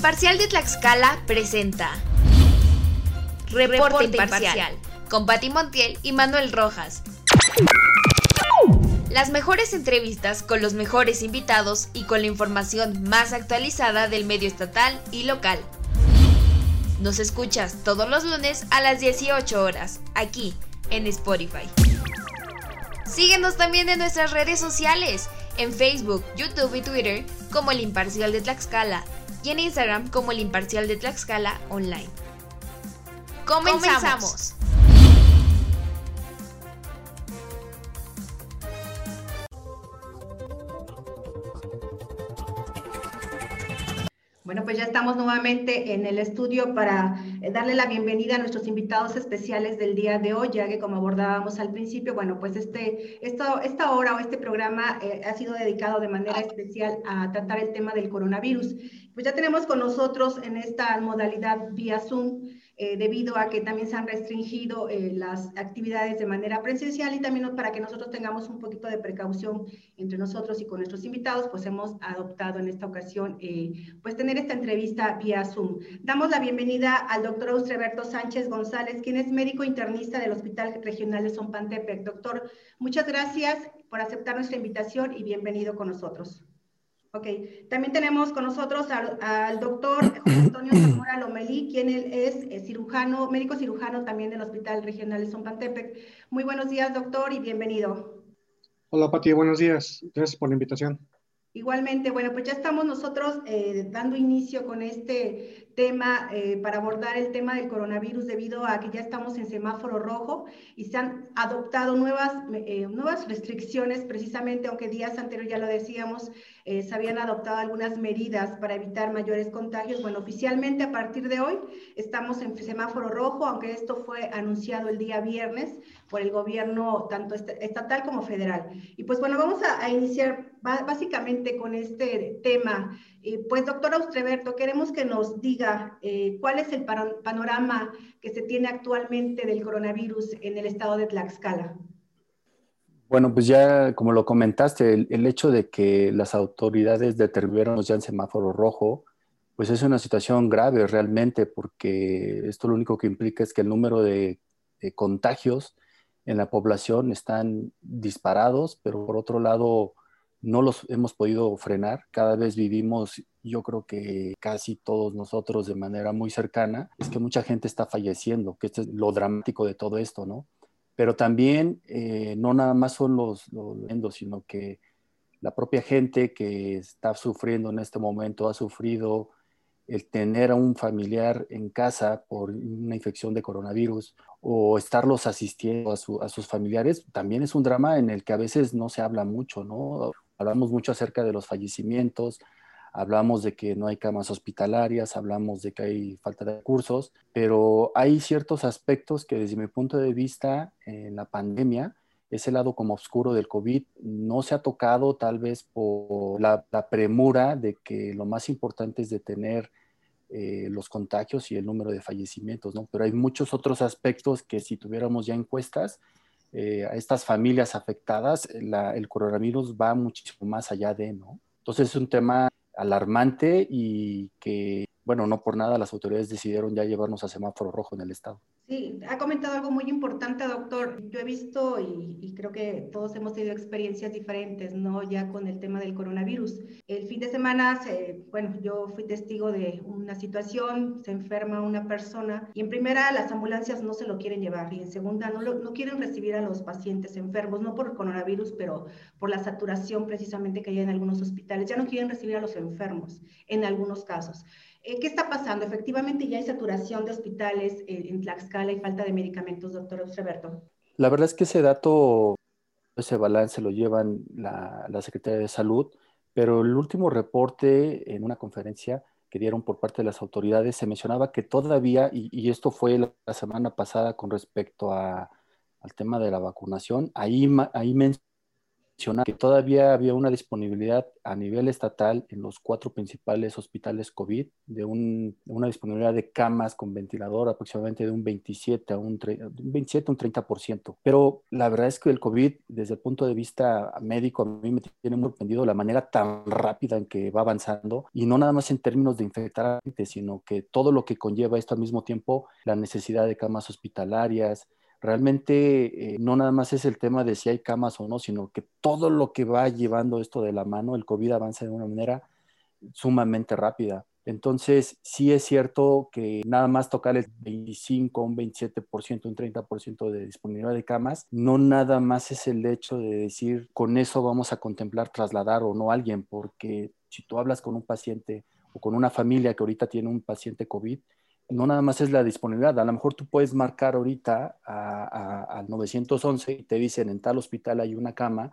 Imparcial de Tlaxcala presenta Reporte, Imparcial, con Pati Montiel y Manuel Rojas. Las mejores entrevistas con los mejores invitados y con la información más actualizada del medio estatal y local. Nos escuchas todos los lunes a las 18 horas, aquí en Spotify. Síguenos también en nuestras redes sociales, en Facebook, YouTube y Twitter como El Imparcial de Tlaxcala y en Instagram como El Imparcial de Tlaxcala Online. Comenzamos. Bueno, pues ya estamos nuevamente en el estudio para eh, darle la bienvenida a nuestros invitados especiales del día de hoy, ya que como abordábamos al principio, bueno, pues este, esto, esta hora o este programa eh, ha sido dedicado de manera especial a tratar el tema del coronavirus. Pues ya tenemos con nosotros en esta modalidad vía Zoom eh, debido a que también se han restringido eh, las actividades de manera presencial y también para que nosotros tengamos un poquito de precaución entre nosotros y con nuestros invitados, pues hemos adoptado en esta ocasión eh, pues tener esta entrevista vía Zoom. Damos la bienvenida al doctor Austreberto Sánchez González, quien es médico internista del Hospital Regional de Zompantepec. Doctor, muchas gracias por aceptar nuestra invitación y bienvenido con nosotros. Ok, también tenemos con nosotros al, doctor Antonio Zamora Lomelí, quien es, es cirujano, médico cirujano también del Hospital Regional de Zompantepec. Muy buenos días, doctor, y bienvenido. Hola, Pati, buenos días. Gracias por la invitación. Igualmente, bueno, pues ya estamos nosotros eh, dando inicio con este tema eh, para abordar el tema del coronavirus debido a que ya estamos en semáforo rojo y se han adoptado nuevas, eh, nuevas restricciones precisamente, aunque días anteriores ya lo decíamos, se habían adoptado algunas medidas para evitar mayores contagios. Bueno, oficialmente a partir de hoy estamos en semáforo rojo, aunque esto fue anunciado el día viernes por el gobierno tanto estatal como federal. Y pues bueno, vamos a, iniciar básicamente con este tema. Eh, pues, doctor Austreberto, queremos que nos diga eh, cuál es el panorama que se tiene actualmente del coronavirus en el estado de Tlaxcala. Bueno, pues ya como lo comentaste, el, hecho de que las autoridades determinaron ya en semáforo rojo, pues es una situación grave realmente, porque esto lo único que implica es que el número de, contagios en la población están disparados, pero por otro lado, no los hemos podido frenar. Cada vez vivimos, yo creo que casi todos nosotros de manera muy cercana, es que mucha gente está falleciendo, que esto es lo dramático de todo esto, ¿no? Pero también eh, no nada más son los, los sino que la propia gente que está sufriendo en este momento ha sufrido el tener a un familiar en casa por una infección de coronavirus o estarlos asistiendo a, a, sus familiares, también es un drama en el que a veces no se habla mucho, ¿no? Hablamos mucho acerca de los fallecimientos, hablamos de que no hay camas hospitalarias, hablamos de que hay falta de recursos, pero hay ciertos aspectos que desde mi punto de vista en la pandemia, ese lado como oscuro del COVID no se ha tocado tal vez por la, premura de que lo más importante es detener eh, los contagios y el número de fallecimientos, ¿no? Pero hay muchos otros aspectos que si tuviéramos ya encuestas, eh, a estas familias afectadas, el coronavirus va muchísimo más allá de, ¿no? Entonces es un tema alarmante y que, bueno, no por nada las autoridades decidieron ya llevarnos a semáforo rojo en el estado. Sí, ha comentado algo muy importante, doctor. Yo he visto y, creo que todos hemos tenido experiencias diferentes, ¿no? Ya con el tema del coronavirus. El fin de semana, bueno, yo fui testigo de una situación, se enferma una persona y en primera las ambulancias no se lo quieren llevar y en segunda no, no quieren recibir a los pacientes enfermos, no por el coronavirus, pero por la saturación precisamente que hay en algunos hospitales. Ya no quieren recibir a los enfermos en algunos casos. Eh, ¿Qué está pasando? Efectivamente, ya hay saturación de hospitales en Tlaxcala y falta de medicamentos, doctor Roberto. La verdad es que ese dato, ese balance lo llevan la, Secretaría de Salud, pero el último reporte en una conferencia que dieron por parte de las autoridades se mencionaba que todavía, y, esto fue la, semana pasada con respecto a, al tema de la vacunación, ahí, ahí que todavía había una disponibilidad a nivel estatal en los cuatro principales hospitales COVID de una disponibilidad de camas con ventilador aproximadamente de un 27 a un, 27 un 30%. Pero la verdad es que el COVID, desde el punto de vista médico, a mí me tiene muy sorprendido la manera tan rápida en que va avanzando y no nada más en términos de infectar a gente, sino que todo lo que conlleva esto al mismo tiempo, la necesidad de camas hospitalarias, realmente eh, no nada más es el tema de si hay camas o no, sino que todo lo que va llevando esto de la mano, el COVID avanza de una manera sumamente rápida. Entonces, sí es cierto que nada más tocar el 25, un 27%, un 30% de disponibilidad de camas, no nada más es el hecho de decir, con eso vamos a contemplar trasladar o no a alguien, porque si tú hablas con un paciente o con una familia que ahorita tiene un paciente COVID, no nada más es la disponibilidad. A lo mejor tú puedes marcar ahorita al 911 y te dicen en tal hospital hay una cama,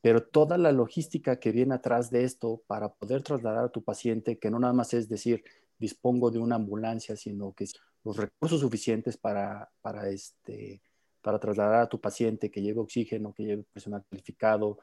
pero toda la logística que viene atrás de esto para poder trasladar a tu paciente, que no nada más es decir, dispongo de una ambulancia, sino que los recursos suficientes para, para, este, para trasladar a tu paciente, que lleve oxígeno, que lleve personal calificado,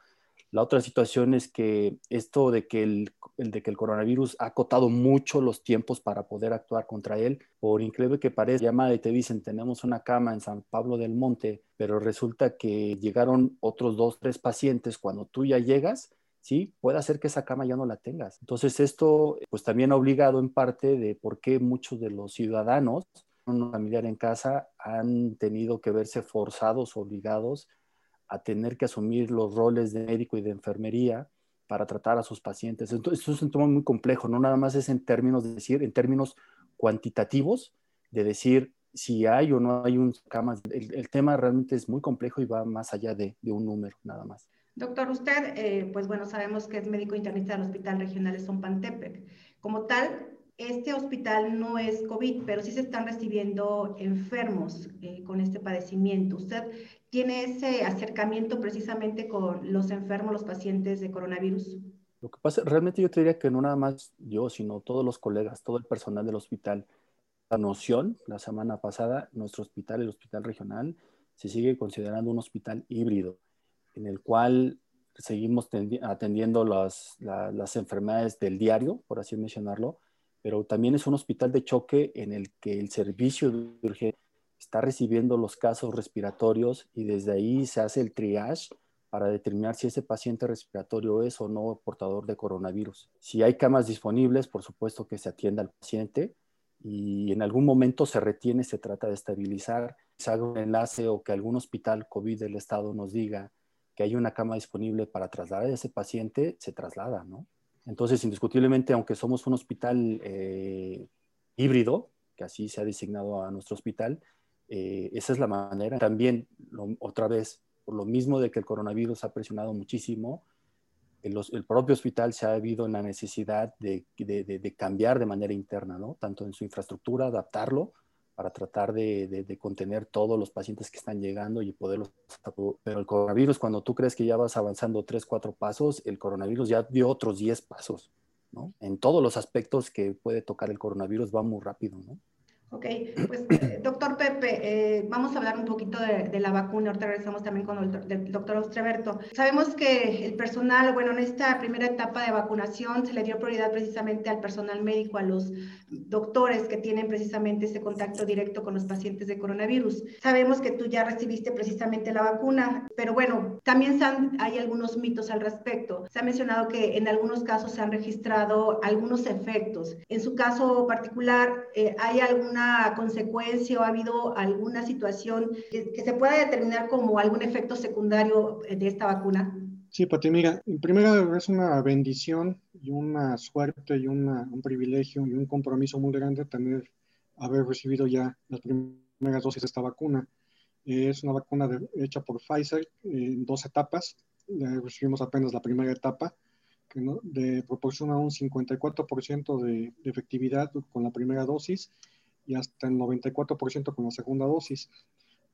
la otra situación es que esto de que el, de que el coronavirus ha acotado mucho los tiempos para poder actuar contra él, por increíble que parezca, llamada y te dicen tenemos una cama en San Pablo del Monte, pero resulta que llegaron otros dos, tres pacientes cuando tú ya llegas, ¿sí? Puede hacer que esa cama ya no la tengas. Entonces esto pues también ha obligado en parte de por qué muchos de los ciudadanos, un familiar en casa, han tenido que verse forzados, obligados a tener que asumir los roles de médico y de enfermería para tratar a sus pacientes. Entonces, esto es un tema muy complejo, no nada más es en términos de decir, en términos cuantitativos, de decir si hay o no hay un camas. El, tema realmente es muy complejo y va más allá de, un número, nada más. Doctor, usted, eh, pues bueno, sabemos que es médico internista del Hospital Regional de Zompantepec. Como tal, este hospital no es COVID, pero sí se están recibiendo enfermos eh, con este padecimiento. ¿Usted tiene ese acercamiento precisamente con los enfermos, los pacientes de coronavirus? Lo que pasa, realmente yo te diría que no nada más yo, sino todos los colegas, todo el personal del hospital. La noción, la semana pasada, nuestro hospital, el hospital regional, se sigue considerando un hospital híbrido, en el cual seguimos atendiendo las, las enfermedades del diario, por así mencionarlo, pero también es un hospital de choque en el que el servicio de urgencia está recibiendo los casos respiratorios y desde ahí se hace el triage para determinar si ese paciente respiratorio es o no portador de coronavirus. Si hay camas disponibles, por supuesto que se atienda al paciente y en algún momento se retiene, se trata de estabilizar, se haga un enlace o que algún hospital COVID del estado nos diga que hay una cama disponible para trasladar a ese paciente, se traslada, ¿no? Entonces, indiscutiblemente, aunque somos un hospital eh, híbrido, que así se ha designado a nuestro hospital, eh, esa es la manera. También, otra vez, por lo mismo de que el coronavirus ha presionado muchísimo, el, el propio hospital se ha habido en la necesidad de, de, cambiar de manera interna, ¿no? Tanto en su infraestructura, adaptarlo, para tratar de, contener todos los pacientes que están llegando y poderlos... Pero el coronavirus, cuando tú crees que ya vas avanzando tres, cuatro pasos, el coronavirus ya dio otros diez pasos, ¿no? En todos los aspectos que puede tocar el coronavirus va muy rápido, ¿no? Ok, pues eh, doctor Pepe, eh, vamos a hablar un poquito de, la vacuna. Ahorita regresamos también con el, doctor Ostreberto. Sabemos que el personal, bueno, en esta primera etapa de vacunación se le dio prioridad precisamente al personal médico, a los doctores que tienen precisamente ese contacto directo con los pacientes de coronavirus. Sabemos que tú ya recibiste precisamente la vacuna, pero bueno, también hay algunos mitos al respecto. Se ha mencionado que en algunos casos se han registrado algunos efectos. En su caso particular, eh, ¿hay alguna consecuencia o ha habido alguna situación que, se pueda determinar como algún efecto secundario de esta vacuna? Sí, Pati, mira, primero es una bendición y una suerte y un privilegio y un compromiso muy grande tener, haber recibido ya las primeras dosis de esta vacuna. es una vacuna hecha por Pfizer en dos etapas. recibimos apenas la primera etapa, que de, proporciona un 54% de, de efectividad con la primera dosis y hasta el 94% con la segunda dosis.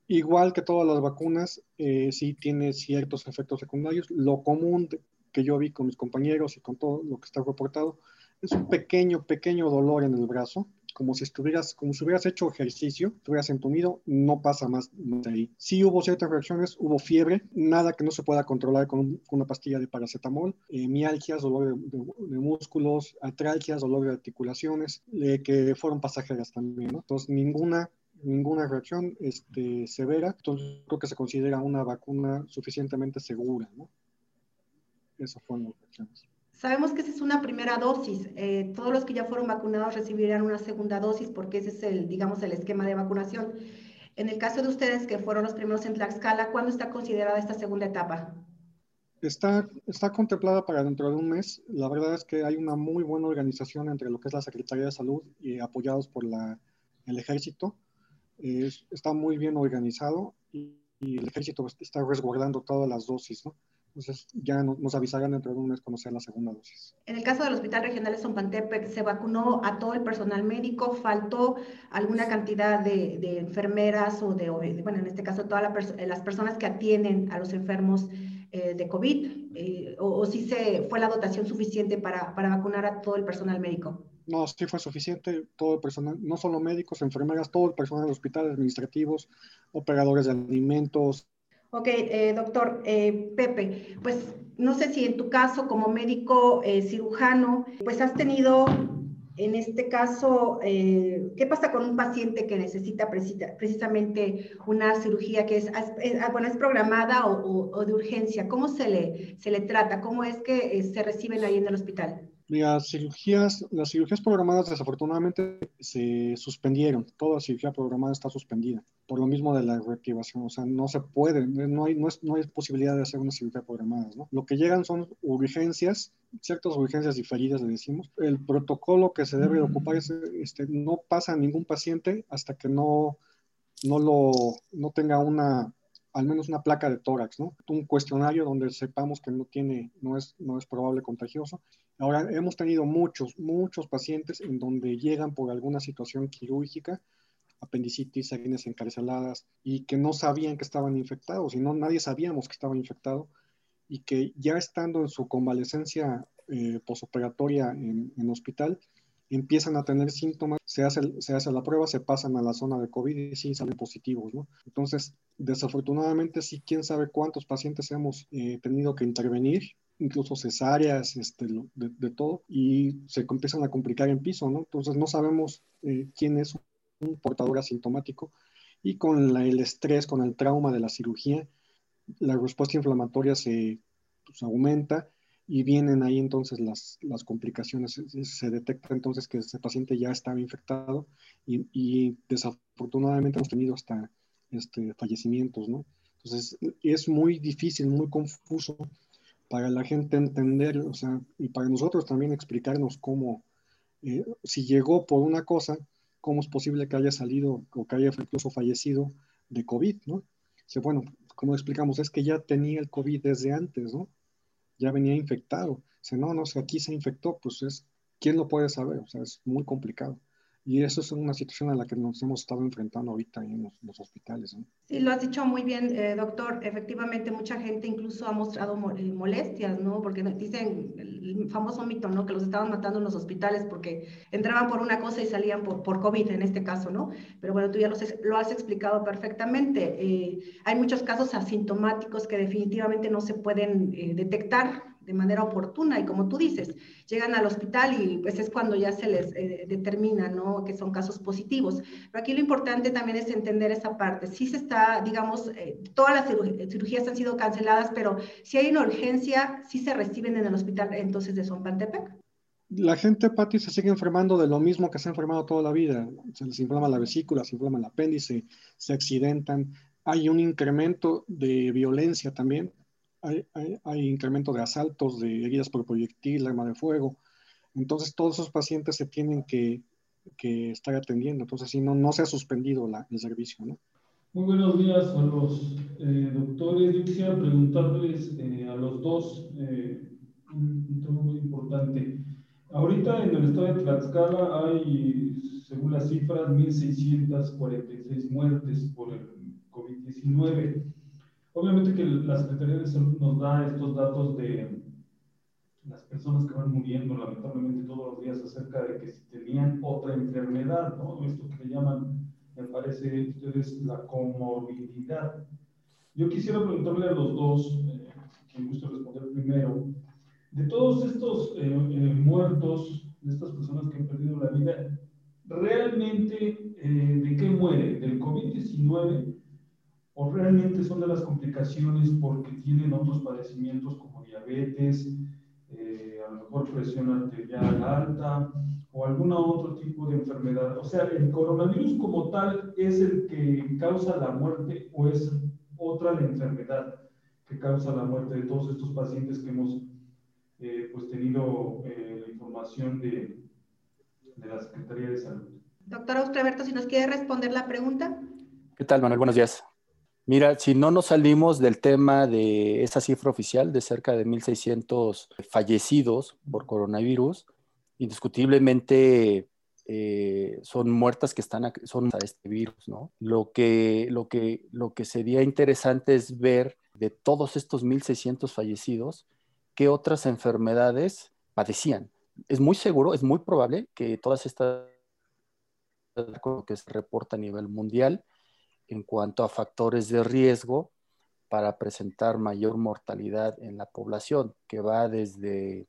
Igual que todas las vacunas, eh, sí tiene ciertos efectos secundarios. Lo común que yo vi con mis compañeros y con todo lo que está reportado es un pequeño, pequeño dolor en el brazo, como si estuvieras, como si hubieras hecho ejercicio, estuvieras entumido, no pasa más de ahí. Sí hubo ciertas reacciones, hubo fiebre, nada que no se pueda controlar con, una pastilla de paracetamol, eh, mialgias, dolor de, músculos, atralgias, dolor de articulaciones, eh, que fueron pasajeras también, ¿no? Entonces, ninguna ninguna reacción este, severa, entonces creo que se considera una vacuna suficientemente segura, ¿no? Esas fueron las reacciones. Sabemos que esa es una primera dosis. Eh, todos los que ya fueron vacunados recibirán una segunda dosis porque ese es el, digamos, el esquema de vacunación. En el caso de ustedes que fueron los primeros en Tlaxcala, ¿cuándo está considerada esta segunda etapa? Está, está contemplada para dentro de un mes. La verdad es que hay una muy buena organización entre lo que es la Secretaría de Salud y apoyados por la, el Ejército. está muy bien organizado y, y, el Ejército está resguardando todas las dosis, ¿no? Entonces ya nos avisarán dentro de un mes sea la segunda dosis. En el caso del Hospital Regional de Zompantepec, ¿se vacunó a todo el personal médico? ¿Faltó alguna cantidad de, de enfermeras o de, bueno, en este caso, todas las personas que atienden a los enfermos eh, de COVID? Eh, o, o, si se, fue la dotación suficiente para, para vacunar a todo el personal médico? No, sí fue suficiente, todo el personal, no solo médicos, enfermeras, todo el personal del hospital, administrativos, operadores de alimentos, Ok, eh, doctor eh, Pepe, pues no sé si en tu caso como médico eh, cirujano, pues has tenido en este caso, ¿qué pasa con un paciente que necesita precisamente una cirugía que es, bueno, es programada o, de urgencia? ¿Cómo se le, se le trata? ¿Cómo es que se reciben ahí en el hospital? Las cirugías, las cirugías programadas desafortunadamente se suspendieron. Toda cirugía programada está suspendida por lo mismo de la reactivación. O sea, no se puede, no hay, no, es, no hay posibilidad de hacer una cirugía programada. ¿no? Lo que llegan son urgencias, ciertas urgencias diferidas, le decimos. El protocolo que se debe ocupar es, este, no pasa a ningún paciente hasta que no, no, lo, no tenga una al menos una placa de tórax, ¿no? Un cuestionario donde sepamos que no tiene, no es, no es probable contagioso Ahora, hemos tenido muchos, muchos pacientes en donde llegan por alguna situación quirúrgica, apendicitis, hernias encarceladas, y que no sabían que estaban infectados, y no nadie sabíamos que estaban infectados, y que ya estando en su convalecencia eh, posoperatoria en, hospital, empiezan a tener síntomas, se hace, se hace la prueba, se pasan a la zona de COVID y sí salen positivos, ¿no? Entonces, desafortunadamente, sí, quién sabe cuántos pacientes hemos eh, tenido que intervenir incluso cesáreas, este, de, todo, y se empiezan a complicar en piso, ¿no? Entonces no sabemos eh, quién es un portador asintomático y con el estrés, con el trauma de la cirugía, la respuesta inflamatoria se pues, aumenta y vienen ahí entonces las, las complicaciones. Se, detecta entonces que ese paciente ya estaba infectado y, y desafortunadamente hemos tenido hasta este, fallecimientos, ¿no? Entonces es muy difícil, muy confuso para la gente entender, o sea, y para nosotros también explicarnos cómo, eh, si llegó por una cosa, cómo es posible que haya salido o que haya incluso fallecido de COVID, ¿no? O bueno, como explicamos, es que ya tenía el COVID desde antes, ¿no? Ya venía infectado. Sea, no, no, si aquí se infectó, pues es, ¿quién lo puede saber? O sea, es muy complicado. Y eso es una situación a la que nos hemos estado enfrentando ahorita en los, hospitales. Sí, lo has dicho muy bien, eh, doctor. Efectivamente, mucha gente incluso ha mostrado eh, molestias, ¿no? Porque dicen el famoso mito, ¿no? Que los estaban matando en los hospitales porque entraban por una cosa y salían por, por COVID en este caso, ¿no? Pero bueno, tú ya lo, lo has explicado perfectamente. Eh, hay muchos casos asintomáticos que definitivamente no se pueden detectar de manera oportuna y como tú dices, llegan al hospital y pues es cuando ya se les eh, determina, ¿no? Que son casos positivos. Pero aquí lo importante también es entender esa parte. Sí se está, digamos, eh, todas las cirugías han sido canceladas, pero si hay una urgencia, sí se reciben en el hospital entonces de Pantepec. La gente, Pati, se sigue enfermando de lo mismo que se ha enfermado toda la vida. Se les inflama la vesícula, se inflama el apéndice, se accidentan. Hay un incremento de violencia también hay, incremento de asaltos, de heridas por proyectil, arma de fuego. Entonces, todos esos pacientes se tienen que, que estar atendiendo. Entonces, si no, no se ha suspendido la, el servicio. ¿no? Muy buenos días a los eh, doctores. Yo quisiera preguntarles eh, a los dos eh, un, tema muy importante. Ahorita en el estado de Tlaxcala hay, según las cifras, 1.646 muertes por el COVID-19. Obviamente que la Secretaría de Salud nos da estos datos de, las personas que van muriendo lamentablemente todos los días acerca de que si tenían otra enfermedad, ¿no? Esto que le llaman, me parece ustedes, la comorbilidad. Yo quisiera preguntarle a los dos, eh, quien gusta responder primero, de todos estos eh, eh, muertos, de estas personas que han perdido la vida, ¿realmente eh, de qué muere? ¿Del COVID-19? ¿O realmente son de las complicaciones porque tienen otros padecimientos como diabetes, a lo mejor presión arterial alta o algún otro tipo de enfermedad? O sea, ¿el coronavirus como tal es el que causa la muerte o es otra la enfermedad que causa la muerte de todos estos pacientes que hemos eh, pues tenido eh, la información de, de, la Secretaría de Salud. Doctora Austreberto, si nos quiere responder la pregunta. ¿Qué tal, Manuel? Buenos días. Mira, si no nos salimos del tema de esa cifra oficial de cerca de 1.600 fallecidos por coronavirus, indiscutiblemente eh, son muertas que están a, son a este virus, ¿no? Lo que, lo, que, lo que sería interesante es ver de todos estos 1.600 fallecidos, qué otras enfermedades padecían. Es muy seguro, es muy probable que todas estas que se reporta a nivel mundial en cuanto a factores de riesgo para presentar mayor mortalidad en la población, que va desde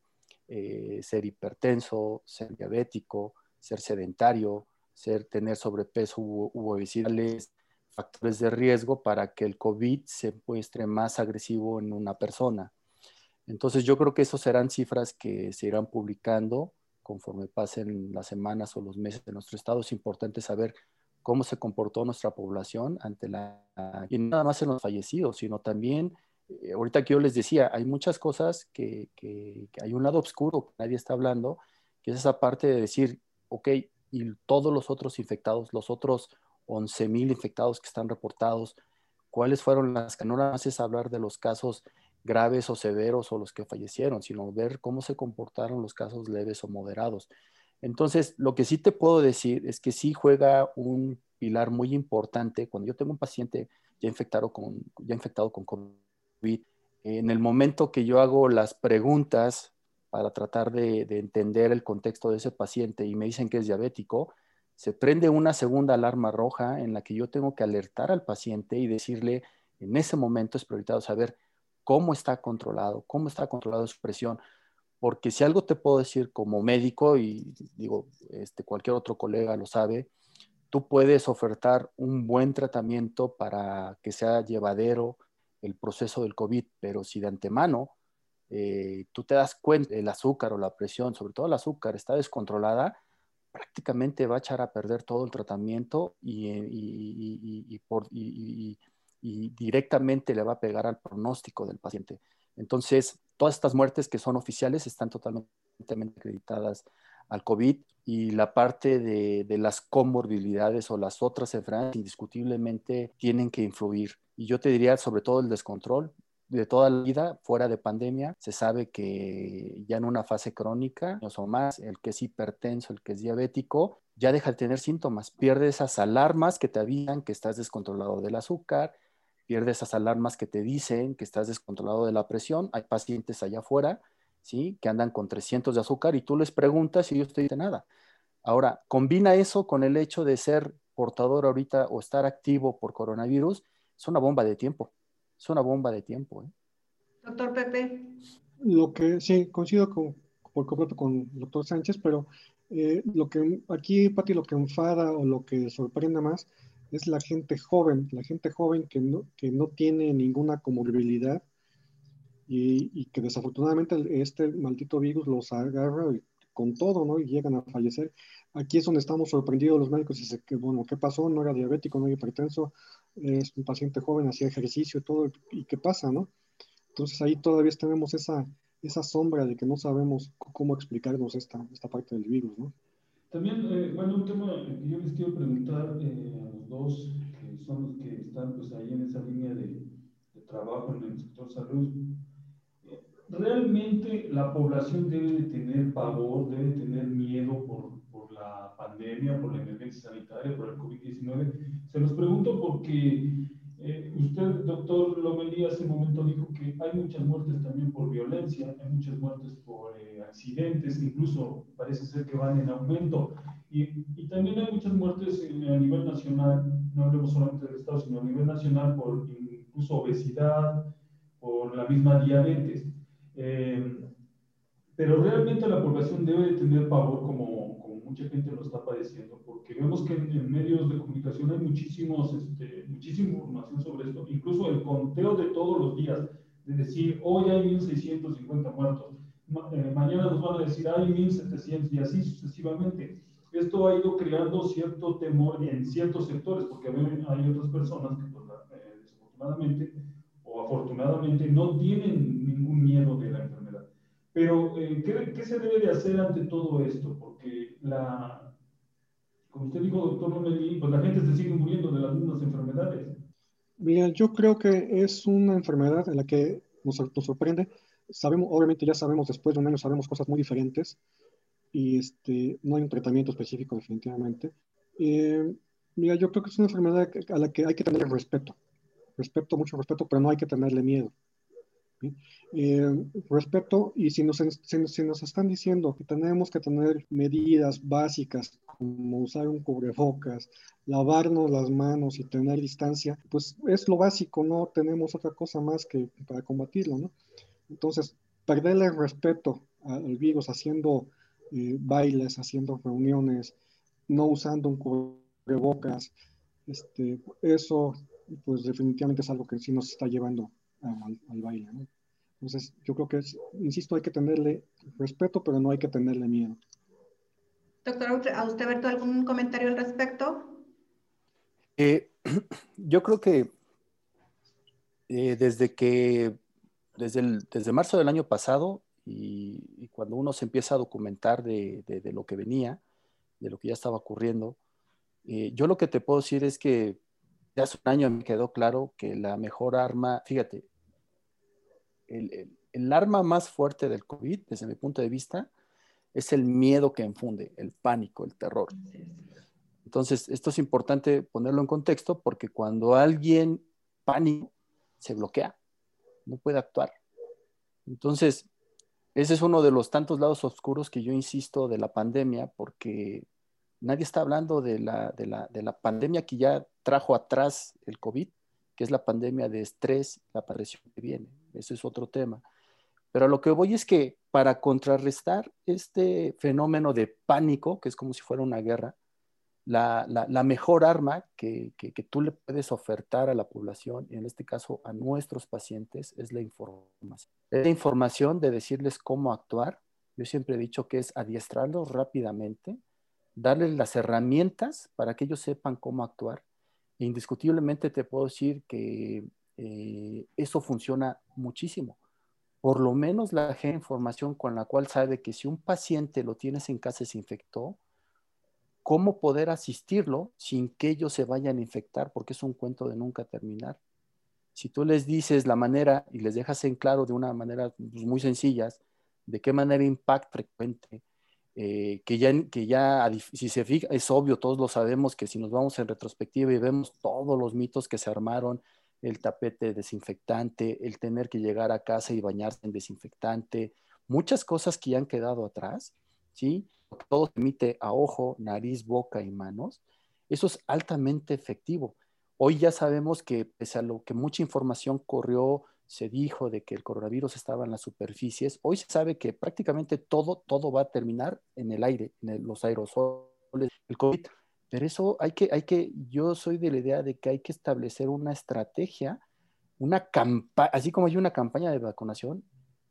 eh, ser hipertenso, ser diabético, ser sedentario, ser, tener sobrepeso u, u obesidad, factores de riesgo para que el COVID se muestre más agresivo en una persona. Entonces yo creo que esas serán cifras que se irán publicando conforme pasen las semanas o los meses de nuestro estado. Es importante saber cómo se comportó nuestra población ante la... Y nada más en los fallecidos, sino también, eh, ahorita que yo les decía, hay muchas cosas que, que, que, hay un lado oscuro que nadie está hablando, que es esa parte de decir, ok, y todos los otros infectados, los otros 11.000 infectados que están reportados, cuáles fueron las que no nada más es hablar de los casos graves o severos o los que fallecieron, sino ver cómo se comportaron los casos leves o moderados. Entonces, lo que sí te puedo decir es que sí juega un pilar muy importante cuando yo tengo un paciente ya infectado con, COVID. En el momento que yo hago las preguntas para tratar de, de entender el contexto de ese paciente y me dicen que es diabético, se prende una segunda alarma roja en la que yo tengo que alertar al paciente y decirle, en ese momento es prioritario saber cómo está controlado, cómo está controlado su presión, porque si algo te puedo decir como médico, y digo, este, cualquier otro colega lo sabe, tú puedes ofertar un buen tratamiento para que sea llevadero el proceso del COVID, pero si de antemano eh, tú te das cuenta el azúcar o la presión, sobre todo el azúcar, está descontrolada, prácticamente va a echar a perder todo el tratamiento y, directamente le va a pegar al pronóstico del paciente. Entonces, todas estas muertes que son oficiales están totalmente acreditadas al COVID y la parte de, las comorbilidades o las otras enfermedades indiscutiblemente tienen que influir. Y yo te diría sobre todo el descontrol de toda la vida fuera de pandemia. Se sabe que ya en una fase crónica o más, el que es hipertenso, el que es diabético, ya deja de tener síntomas, pierde esas alarmas que te avisan que estás descontrolado del azúcar, pierde esas alarmas que te dicen que estás descontrolado de la presión. Hay pacientes allá afuera, ¿sí? Que andan con 300 de azúcar y tú les preguntas y ellos te dicen nada. Ahora, combina eso con el hecho de ser portador ahorita o estar activo por coronavirus, es una bomba de tiempo. Es una bomba de tiempo. ¿eh? Doctor Pepe. Lo que sí, coincido con, por completo con el doctor Sánchez, pero eh, lo que aquí, Pati, lo que enfada o lo que sorprende más es la gente joven, la gente joven que no, que no tiene ninguna comorbilidad y, y, que desafortunadamente este maldito virus los agarra con todo, ¿no? Y llegan a fallecer. Aquí es donde estamos sorprendidos los médicos y dice que, bueno, ¿qué pasó? No era diabético, no era hipertenso, es un paciente joven, hacía ejercicio, todo, ¿y qué pasa, no? Entonces ahí todavía tenemos esa, esa sombra de que no sabemos cómo explicarnos esta, esta parte del virus, ¿no? También, eh, bueno, un tema que yo les quiero preguntar eh, dos, que son los que están pues ahí en esa línea de, de trabajo en el sector salud. ¿Realmente la población debe de tener pavor, debe de tener miedo por, por la pandemia, por la emergencia sanitaria, por el COVID-19? Se los pregunto porque Eh, usted, doctor Lomelí, hace un momento dijo que hay muchas muertes también por violencia, hay muchas muertes por eh, accidentes, incluso parece ser que van en aumento. Y, y también hay muchas muertes a nivel nacional, no hablemos solamente del Estado, sino a nivel nacional por incluso obesidad, por la misma diabetes. Eh, pero realmente la población debe de tener pavor como mucha gente lo está padeciendo, porque vemos que en, medios de comunicación hay muchísimos, este, muchísima información sobre esto, incluso el conteo de todos los días, de decir, hoy hay 1.650 muertos, eh, mañana nos van a decir, hay 1.700 y así sucesivamente. Esto ha ido creando cierto temor en ciertos sectores, porque hay otras personas que, pues, eh, desafortunadamente o afortunadamente, no tienen ningún miedo de la enfermedad pero, eh, ¿qué, se debe de hacer ante todo esto? Porque la, como usted dijo, doctor Romelí, pues la gente se sigue muriendo de las mismas enfermedades. Mira, yo creo que es una enfermedad en la que nos, sorprende. Sabemos, obviamente ya sabemos, después de un año sabemos cosas muy diferentes y este, no hay un tratamiento específico definitivamente. Eh, mira, yo creo que es una enfermedad a la que hay que tener respeto. Respeto, mucho respeto, pero no hay que tenerle miedo. Eh, respecto, y si nos, si, nos están diciendo que tenemos que tener medidas básicas como usar un cubrebocas, lavarnos las manos y tener distancia, pues es lo básico, no tenemos otra cosa más que para combatirlo, ¿no? Entonces, perderle respeto al virus haciendo eh, bailes, haciendo reuniones, no usando un cubrebocas, este, eso pues definitivamente es algo que sí nos está llevando al, baile. ¿no? Entonces, yo creo que, es, insisto, hay que tenerle respeto, pero no hay que tenerle miedo. Doctor, ¿a usted, Berto, algún comentario al respecto? Eh, yo creo que eh, desde que, desde, el, desde marzo del año pasado, y, cuando uno se empieza a documentar de, de, lo que venía, de lo que ya estaba ocurriendo, eh, yo lo que te puedo decir es que hace un año me quedó claro que la mejor arma, fíjate, el, arma más fuerte del COVID, desde mi punto de vista, es el miedo que infunde, el pánico, el terror. Entonces, esto es importante ponerlo en contexto porque cuando alguien pánico, se bloquea, no puede actuar. Entonces, ese es uno de los tantos lados oscuros que yo insisto de la pandemia, porque nadie está hablando de la, de la, pandemia que ya trajo atrás el COVID, que es la pandemia de estrés, la aparición que viene. Ese es otro tema. Pero lo que voy es que para contrarrestar este fenómeno de pánico, que es como si fuera una guerra, la, mejor arma que, que, tú le puedes ofertar a la población, y en este caso a nuestros pacientes, es la información. Es la información de decirles cómo actuar. Yo siempre he dicho que es adiestrarlos rápidamente, darles las herramientas para que ellos sepan cómo actuar. E indiscutiblemente te puedo decir que eh, eso funciona muchísimo. Por lo menos la información con la cual sabe que si un paciente lo tienes en casa se infectó, cómo poder asistirlo sin que ellos se vayan a infectar, porque es un cuento de nunca terminar. Si tú les dices la manera y les dejas en claro de una manera pues, muy sencilla de qué manera impacta frecuente, eh, que ya, que ya, si se fija, es obvio, todos lo sabemos, que si nos vamos en retrospectiva y vemos todos los mitos que se armaron, el tapete desinfectante, el tener que llegar a casa y bañarse en desinfectante, muchas cosas que ya han quedado atrás, ¿sí? Todo se emite a ojo, nariz, boca y manos. Eso es altamente efectivo. Hoy ya sabemos que pese a lo que mucha información corrió se dijo de que el coronavirus estaba en las superficies. Hoy se sabe que prácticamente todo, todo va a terminar en el aire, en los aerosoles, el COVID. Pero eso hay que, hay que, yo soy de la idea de que hay que establecer una estrategia, una campaña, así como hay una campaña de vacunación,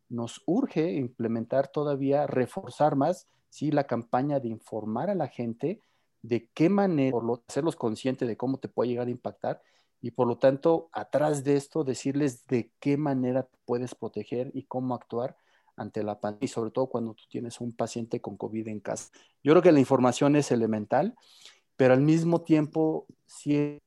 nos urge implementar todavía, reforzar más, sí, la campaña de informar a la gente de qué manera, hacerlos conscientes de cómo te puede llegar a impactar y por lo tanto, atrás de esto, decirles de qué manera puedes proteger y cómo actuar ante la pandemia y sobre todo cuando tú tienes un paciente con COVID en casa. Yo creo que la información es elemental, pero al mismo tiempo, sí,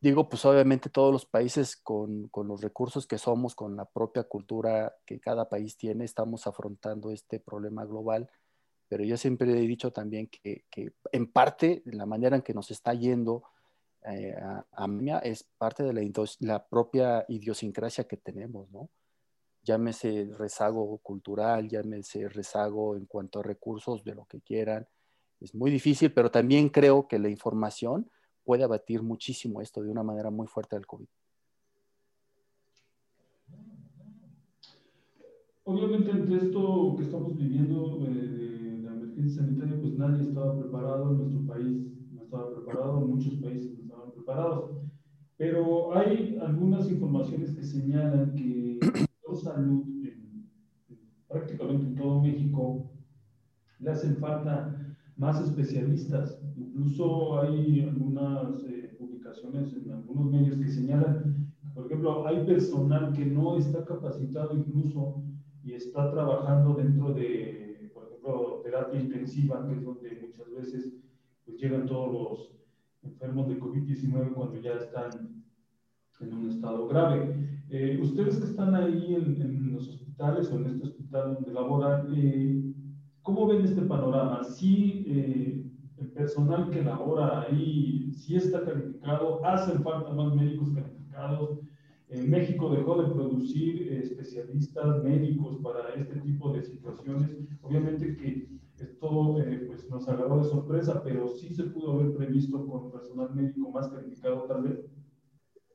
digo, pues obviamente todos los países con, con, los recursos que somos, con la propia cultura que cada país tiene, estamos afrontando este problema global, pero yo siempre he dicho también que, que en parte, la manera en que nos está yendo, eh, a, mí es parte de la, propia idiosincrasia que tenemos, ¿no? Llámese rezago cultural, llámese rezago en cuanto a recursos, de lo que quieran. Es muy difícil, pero también creo que la información puede abatir muchísimo esto de una manera muy fuerte del COVID. Obviamente ante esto que estamos viviendo eh, de la emergencia sanitaria, pues nadie estaba preparado, nuestro país no estaba preparado, muchos países preparados. Pero hay algunas informaciones que señalan que salud en, prácticamente en todo México le hacen falta más especialistas. Incluso hay algunas eh, publicaciones en algunos medios que señalan, por ejemplo, hay personal que no está capacitado incluso y está trabajando dentro de, por ejemplo, terapia intensiva, que es donde muchas veces pues, llegan todos los enfermos de COVID-19 cuando ya están en un estado grave. Eh, ustedes que están ahí en, los hospitales o en este hospital donde laboran, eh, ¿cómo ven este panorama? ¿Sí eh, el personal que labora ahí sí está calificado? ¿Hacen falta más médicos calificados? En México dejó de producir eh, especialistas médicos para este tipo de situaciones. Obviamente que esto eh, pues nos agarró de sorpresa, pero sí se pudo haber previsto con personal médico más calificado tal vez.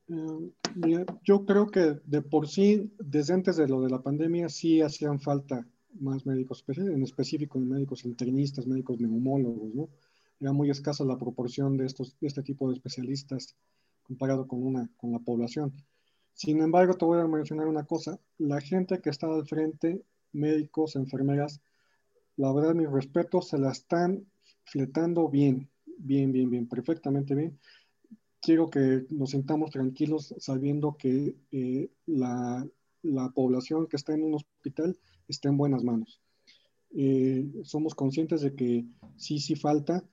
Eh, yo creo que de por sí, desde antes de lo de la pandemia, sí hacían falta más médicos, en específico médicos internistas, médicos neumólogos, ¿no? Era muy escasa la proporción de, estos, de este tipo de especialistas comparado con, una, con la población. Sin embargo, te voy a mencionar una cosa. La gente que está al frente, médicos, enfermeras, la verdad, mis respetos, se la están fletando bien, bien, bien, bien, perfectamente bien. Quiero que nos sintamos tranquilos sabiendo que eh, la, la, población que está en un hospital está en buenas manos. Eh, somos conscientes de que sí, sí falta,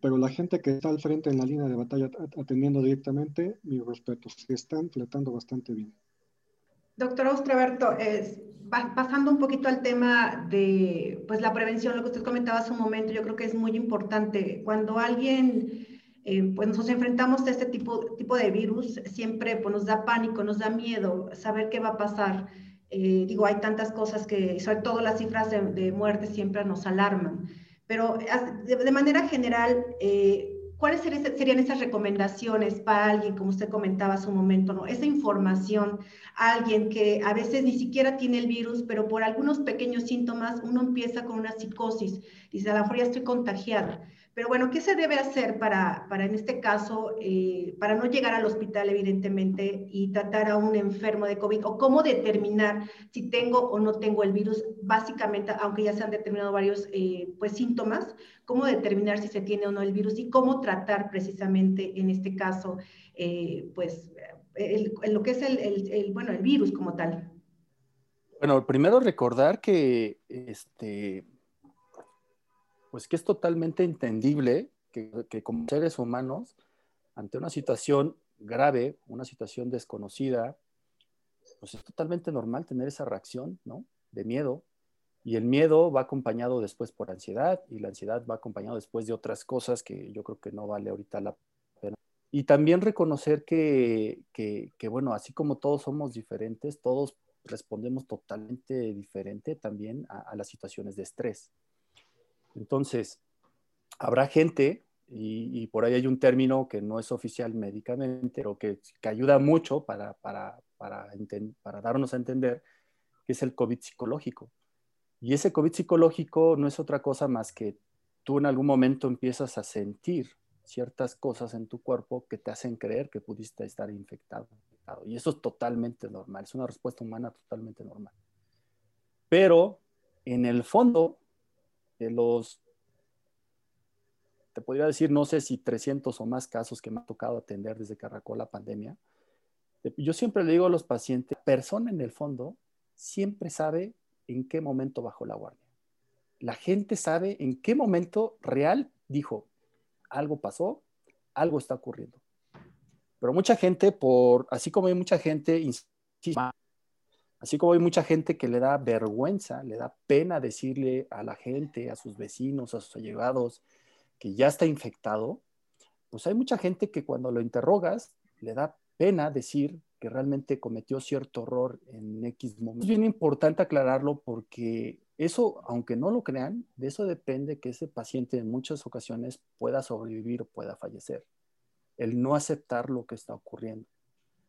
pero la gente que está al frente en la línea de batalla atendiendo directamente, mis respetos, se están fletando bastante bien. Doctor Austreberto, pasando un poquito al tema de pues, la prevención, lo que usted comentaba hace un momento, yo creo que es muy importante. Cuando alguien, eh, pues nos enfrentamos a este tipo, tipo de virus, siempre pues, nos da pánico, nos da miedo saber qué va a pasar. Eh, digo, hay tantas cosas que, sobre todo las cifras de, de muerte siempre nos alarman. Pero de manera general, eh, ¿cuáles serían esas recomendaciones para alguien, como usted comentaba hace un momento, ¿no? esa información, alguien que a veces ni siquiera tiene el virus, pero por algunos pequeños síntomas uno empieza con una psicosis, dice, a la mejor ya estoy contagiada. Pero bueno, ¿qué se debe hacer para, para en este caso, eh, para no llegar al hospital, evidentemente, y tratar a un enfermo de COVID? ¿O cómo determinar si tengo o no tengo el virus? Básicamente, aunque ya se han determinado varios eh, pues, síntomas, ¿cómo determinar si se tiene o no el virus? Y cómo tratar precisamente, en este caso, eh, pues, lo que es el, el, bueno, el virus como tal. Bueno, primero recordar que este, pues que es totalmente entendible que, como seres humanos, ante una situación grave, una situación desconocida, pues es totalmente normal tener esa reacción, ¿no? De miedo. Y el miedo va acompañado después por ansiedad y la ansiedad va acompañado después de otras cosas que yo creo que no vale ahorita la pena. Y también reconocer que, bueno, así como todos somos diferentes, todos respondemos totalmente diferente también a las situaciones de estrés. Entonces, habrá gente, y, por ahí hay un término que no es oficial médicamente, pero que, ayuda mucho para, para, para, para darnos a entender, que es el COVID psicológico. Y ese COVID psicológico no es otra cosa más que tú en algún momento empiezas a sentir ciertas cosas en tu cuerpo que te hacen creer que pudiste estar infectado. Y eso es totalmente normal, es una respuesta humana totalmente normal. Pero en el fondo, de los, te podría decir, no sé si 300 o más casos que me ha tocado atender desde que arrancó la pandemia, yo siempre le digo a los pacientes, persona en el fondo siempre sabe en qué momento bajó la guardia. La gente sabe en qué momento real dijo, algo pasó, algo está ocurriendo. Pero mucha gente, por, así como hay mucha gente, Así como hay mucha gente que le da vergüenza, le da pena decirle a la gente, a sus vecinos, a sus allegados, que ya está infectado, pues hay mucha gente que cuando lo interrogas le da pena decir que realmente cometió cierto error en X momento. Es bien importante aclararlo porque eso, aunque no lo crean, de eso depende que ese paciente en muchas ocasiones pueda sobrevivir o pueda fallecer. El no aceptar lo que está ocurriendo.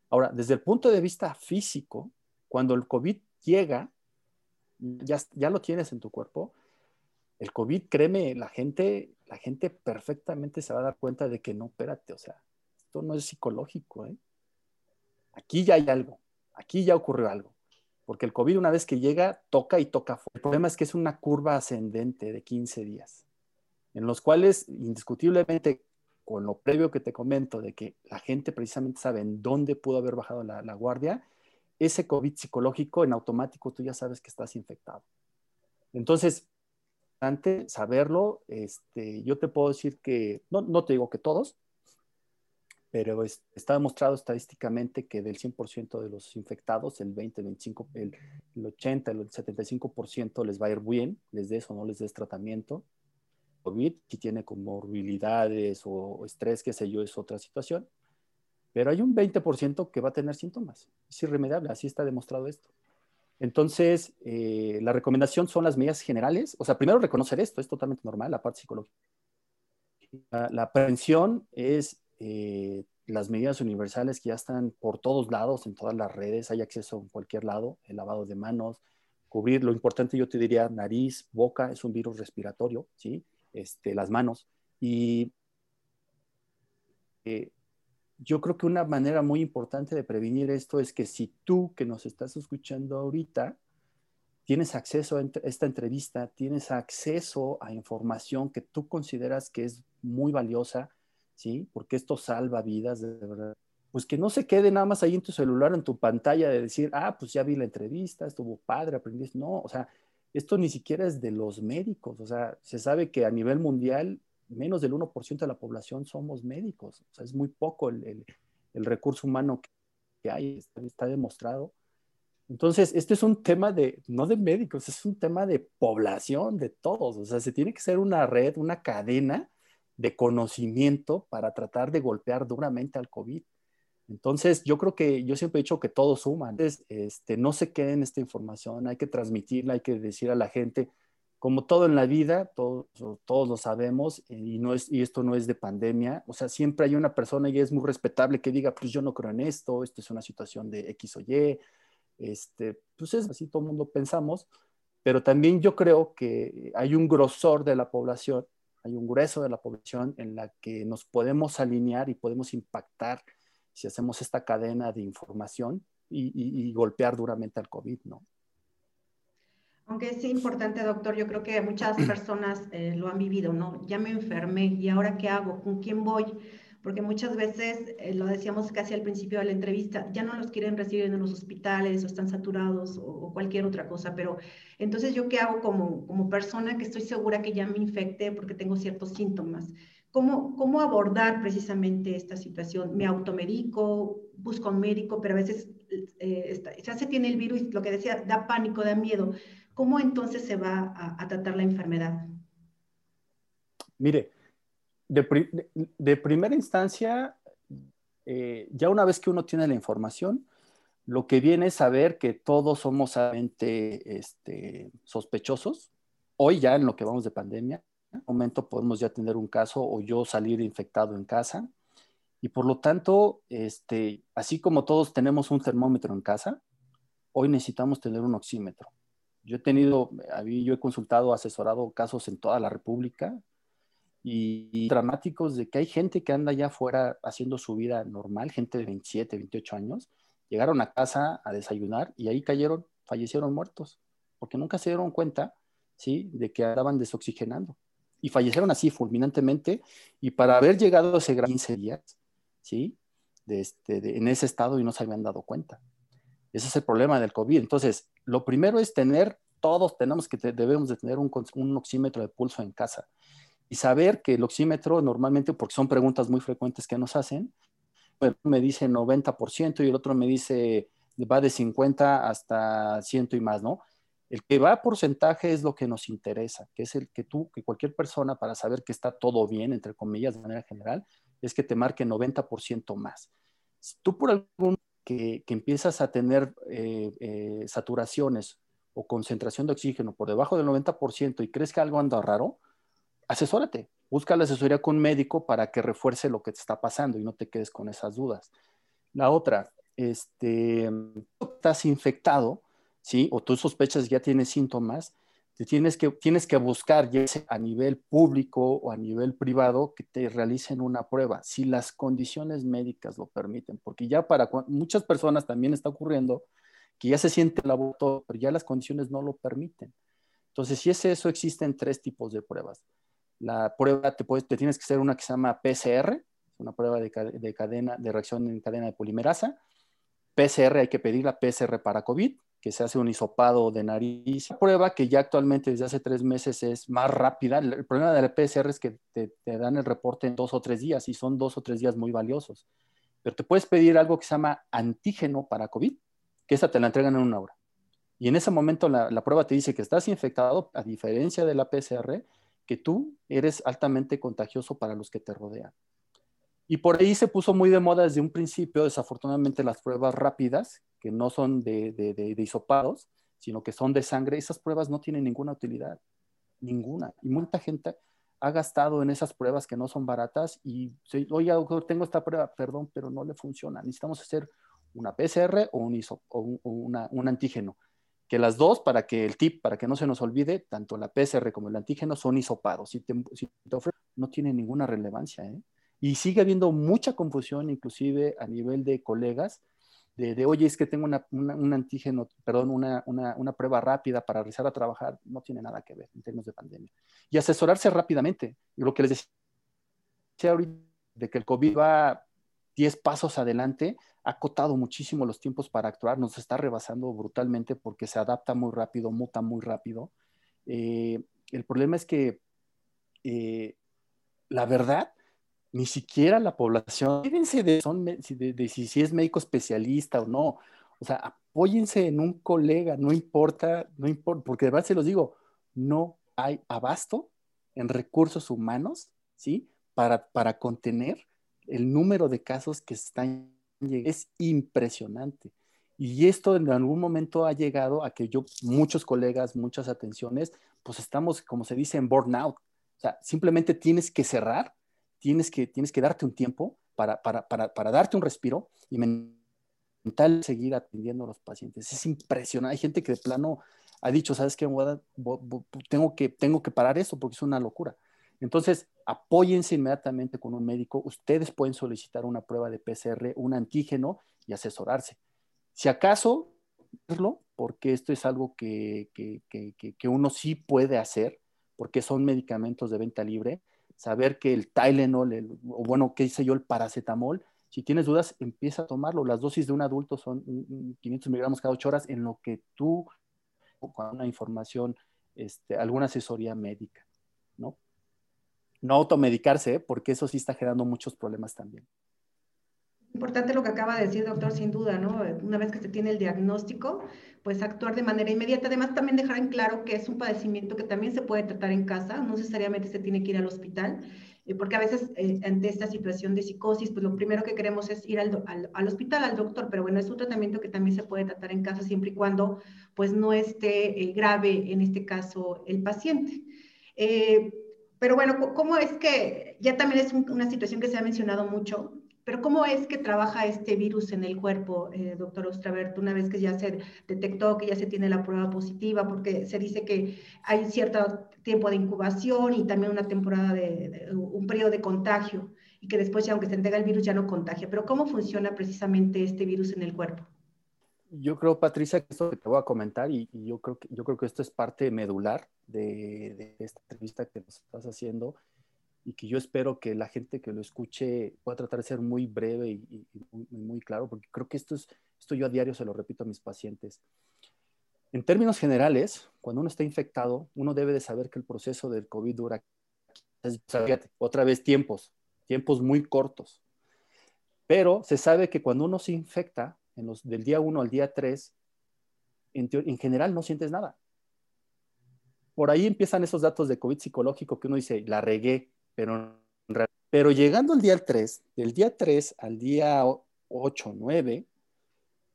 Ahora, desde el punto de vista físico, cuando el COVID llega, ya, lo tienes en tu cuerpo, el COVID, créeme, la gente, la gente perfectamente se va a dar cuenta de que no, espérate, o sea, esto no es psicológico, ¿eh? Aquí ya hay algo, aquí ya ocurrió algo, porque el COVID una vez que llega, toca y toca. El problema es que es una curva ascendente de 15 días, en los cuales indiscutiblemente, con lo previo que te comento, de que la gente precisamente sabe en dónde pudo haber bajado la guardia, ese COVID psicológico en automático tú ya sabes que estás infectado. Entonces, antes saberlo, este, yo te puedo decir que, no, no te digo que todos, pero está demostrado estadísticamente que del 100% de los infectados, el 20, 25, el, 80, el 75% les va a ir bien, les des o no les des tratamiento. COVID, si tiene comorbilidades o estrés, qué sé yo, es otra situación. Pero hay un 20% que va a tener síntomas. Es irremediable, así está demostrado esto. Entonces, eh, la recomendación son las medidas generales. O sea, primero reconocer esto, es totalmente normal, la parte psicológica. La, la prevención es eh, las medidas universales que ya están por todos lados, en todas las redes, hay acceso en cualquier lado, el lavado de manos, cubrir, lo importante yo te diría, nariz, boca, es un virus respiratorio, ¿sí? Este, las manos. Y eh, yo creo que una manera muy importante de prevenir esto es que si tú que nos estás escuchando ahorita, tienes acceso a esta entrevista, tienes acceso a información que tú consideras que es muy valiosa, ¿sí? Porque esto salva vidas, de verdad. Pues que no se quede nada más ahí en tu celular, en tu pantalla, de decir, ah, pues ya vi la entrevista, estuvo padre, aprendí. No, o sea, esto ni siquiera es de los médicos, o sea, se sabe que a nivel mundial menos del 1% de la población somos médicos, o sea, es muy poco el, el, recurso humano que, hay, está, está, demostrado. Entonces, este es un tema de, no de médicos, es un tema de población, de todos, o sea, se tiene que ser una red, una cadena de conocimiento para tratar de golpear duramente al COVID. Entonces, yo creo que yo siempre he dicho que todos suman. Entonces, este, no se queden esta información, hay que transmitirla, hay que decir a la gente, como todo en la vida, todos, todos lo sabemos, y, no es, y esto no es de pandemia, o sea, siempre hay una persona y es muy respetable que diga, pues yo no creo en esto, esto es una situación de X o Y, este, pues es así, todo el mundo pensamos, pero también yo creo que hay un grosor de la población hay un grueso de la población en la que nos podemos alinear y podemos impactar si hacemos esta cadena de información y, golpear duramente al COVID, ¿no? Aunque es importante, doctor, yo creo que muchas personas eh, lo han vivido, ¿no? Ya me enfermé y ahora qué hago, con quién voy, porque muchas veces, eh, lo decíamos casi al principio de la entrevista, ya no los quieren recibir en los hospitales o están saturados o, cualquier otra cosa, pero entonces yo qué hago como, como persona que estoy segura que ya me infecté porque tengo ciertos síntomas. ¿Cómo, ¿Cómo abordar precisamente esta situación? ¿Me automedico? ¿Busco a un médico? Pero a veces eh, ya se tiene el virus, lo que decía, da pánico, da miedo. ¿Cómo entonces se va a, a tratar la enfermedad? Mire, de, primera instancia, eh, ya una vez que uno tiene la información, lo que viene es saber que todos somos solamente este, sospechosos. Hoy ya en lo que vamos de pandemia, en un momento podemos ya tener un caso o yo salir infectado en casa. Y por lo tanto, este, así como todos tenemos un termómetro en casa, hoy necesitamos tener un oxímetro. Yo he tenido, yo he consultado, asesorado casos en toda la República, y, dramáticos de que hay gente que anda allá afuera haciendo su vida normal, gente de 27, 28 años, llegaron a casa a desayunar y ahí cayeron, fallecieron muertos, porque nunca se dieron cuenta, ¿sí?, de que andaban desoxigenando. Y fallecieron así fulminantemente, y para haber llegado a ese gran 15 días, ¿sí?, este, en ese estado y no se habían dado cuenta. Ese es el problema del COVID. Entonces, lo primero es tener, todos tenemos que, debemos de tener un, oxímetro de pulso en casa y saber que el oxímetro normalmente, porque son preguntas muy frecuentes que nos hacen, me dice 90% y el otro me dice va de 50 hasta 100 y más, ¿no? El que va a porcentaje es lo que nos interesa, que es el que tú, que cualquier persona para saber que está todo bien, entre comillas, de manera general, es que te marque 90% más. Si tú por algún que, empiezas a tener eh, eh, saturaciones o concentración de oxígeno por debajo del 90% y crees que algo anda raro, asesórate, busca la asesoría con un médico para que refuerce lo que te está pasando y no te quedes con esas dudas. La otra, este, estás infectado, ¿sí? O tú sospechas que ya tienes síntomas, te tienes que, tienes que buscar, ya sea a nivel público o a nivel privado, que te realicen una prueba, si las condiciones médicas lo permiten, porque ya para muchas personas también está ocurriendo que ya se siente el aborto, pero ya las condiciones no lo permiten. Entonces, si es eso, existen tres tipos de pruebas. La prueba, te, puedes, te tienes que hacer una que se llama PCR, una prueba de, de, cadena, de reacción en cadena de polimerasa. PCR hay que pedir la PCR para COVID, que se hace un hisopado de nariz. Prueba que ya actualmente desde hace tres meses es más rápida. El problema de la PCR es que te, dan el reporte en dos o tres días y son dos o tres días muy valiosos. Pero te puedes pedir algo que se llama antígeno para COVID, que esa te la entregan en una hora. Y en ese momento la, la prueba te dice que estás infectado, a diferencia de la PCR, que tú eres altamente contagioso para los que te rodean. Y por ahí se puso muy de moda desde un principio, desafortunadamente, las pruebas rápidas, que no son de, de, de, hisopados, sino que son de sangre. Esas pruebas no tienen ninguna utilidad, ninguna. Y mucha gente ha gastado en esas pruebas que no son baratas y, oye, doctor, tengo esta prueba, perdón, pero no le funciona. Necesitamos hacer una PCR o un, o un, antígeno. Que las dos, para que el tip, para que no se nos olvide, tanto la PCR como el antígeno son hisopados. Si te, si te no tiene ninguna relevancia. ¿eh? Y sigue habiendo mucha confusión, inclusive a nivel de colegas, de, oye, es que tengo una, un antígeno, perdón, una, una, prueba rápida para regresar a trabajar, no tiene nada que ver en términos de pandemia. Y asesorarse rápidamente. Lo que les decía ahorita, de que el COVID va 10 pasos adelante, ha acotado muchísimo los tiempos para actuar, nos está rebasando brutalmente porque se adapta muy rápido, muta muy rápido. Eh, el problema es que eh, la verdad ni siquiera la población, fíjense de, son, de, si, es médico especialista o no, o sea, apóyense en un colega, no importa, no importa, porque de verdad se los digo, no hay abasto en recursos humanos, ¿sí? Para, para contener el número de casos que están llegando. Es impresionante. Y esto en algún momento ha llegado a que yo, muchos colegas, muchas atenciones, pues estamos, como se dice, en burnout. O sea, simplemente tienes que cerrar tienes que, tienes que darte un tiempo para, para, para, para darte un respiro y mental seguir atendiendo a los pacientes. Es impresionante. Hay gente que de plano ha dicho, ¿sabes qué? Tengo que, tengo que parar eso porque es una locura. Entonces, apóyense inmediatamente con un médico. Ustedes pueden solicitar una prueba de PCR, un antígeno y asesorarse. Si acaso, porque esto es algo que, que, que, que uno sí puede hacer, porque son medicamentos de venta libre, saber que el Tylenol, o bueno, qué hice yo, el paracetamol, si tienes dudas, empieza a tomarlo. Las dosis de un adulto son 500 miligramos cada 8 horas en lo que tú, con una información, este, alguna asesoría médica, ¿no? No automedicarse, ¿eh? porque eso sí está generando muchos problemas también. Importante lo que acaba de decir, doctor, sin duda, ¿no? Una vez que se tiene el diagnóstico, pues actuar de manera inmediata. Además, también dejar en claro que es un padecimiento que también se puede tratar en casa, no necesariamente se tiene que ir al hospital, eh, porque a veces eh, ante esta situación de psicosis, pues lo primero que queremos es ir al, al, hospital, al doctor, pero bueno, es un tratamiento que también se puede tratar en casa siempre y cuando pues no esté eh, grave, en este caso, el paciente. pero bueno, ¿cómo es que ya también es una situación que se ha mencionado mucho? Pero ¿cómo es que trabaja este virus en el cuerpo, eh, doctor Ostravert, una vez que ya se detectó, que ya se tiene la prueba positiva? Porque se dice que hay cierto tiempo de incubación y también una temporada de, un periodo de contagio y que después aunque se entrega el virus ya no contagia. Pero ¿cómo funciona precisamente este virus en el cuerpo? Yo creo, Patricia, que esto que te voy a comentar y, yo, creo que, yo creo que esto es parte medular de, de esta entrevista que nos estás haciendo y que yo espero que la gente que lo escuche pueda tratar de ser muy breve y, muy, claro, porque creo que esto, es, esto yo a diario se lo repito a mis pacientes. En términos generales, cuando uno está infectado, uno debe de saber que el proceso del COVID dura, otra vez tiempos, tiempos muy cortos. Pero se sabe que cuando uno se infecta, en los, del día 1 al día 3, en, en general no sientes nada. Por ahí empiezan esos datos de COVID psicológico que uno dice, la regué, pero llegando al día 3, del día 3 al día 8, 9,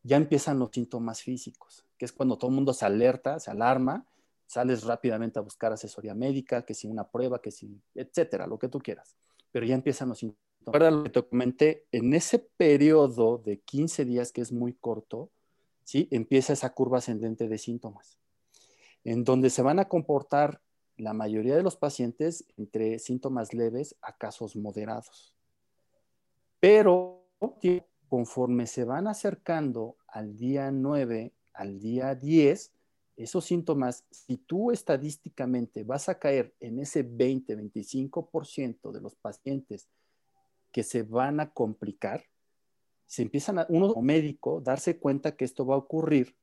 ya empiezan los síntomas físicos, que es cuando todo el mundo se alerta, se alarma, sales rápidamente a buscar asesoría médica, que si una prueba, que si, etcétera, lo que tú quieras. Pero ya empiezan los síntomas. Recuerda lo que te comenté, en ese periodo de 15 días, que es muy corto, ¿sí? empieza esa curva ascendente de síntomas, en donde se van a comportar la mayoría de los pacientes entre síntomas leves a casos moderados. Pero conforme se van acercando al día 9, al día 10, esos síntomas, si tú estadísticamente vas a caer en ese 20-25% de los pacientes que se van a complicar, se empiezan a, uno como médico darse cuenta que esto va a ocurrir,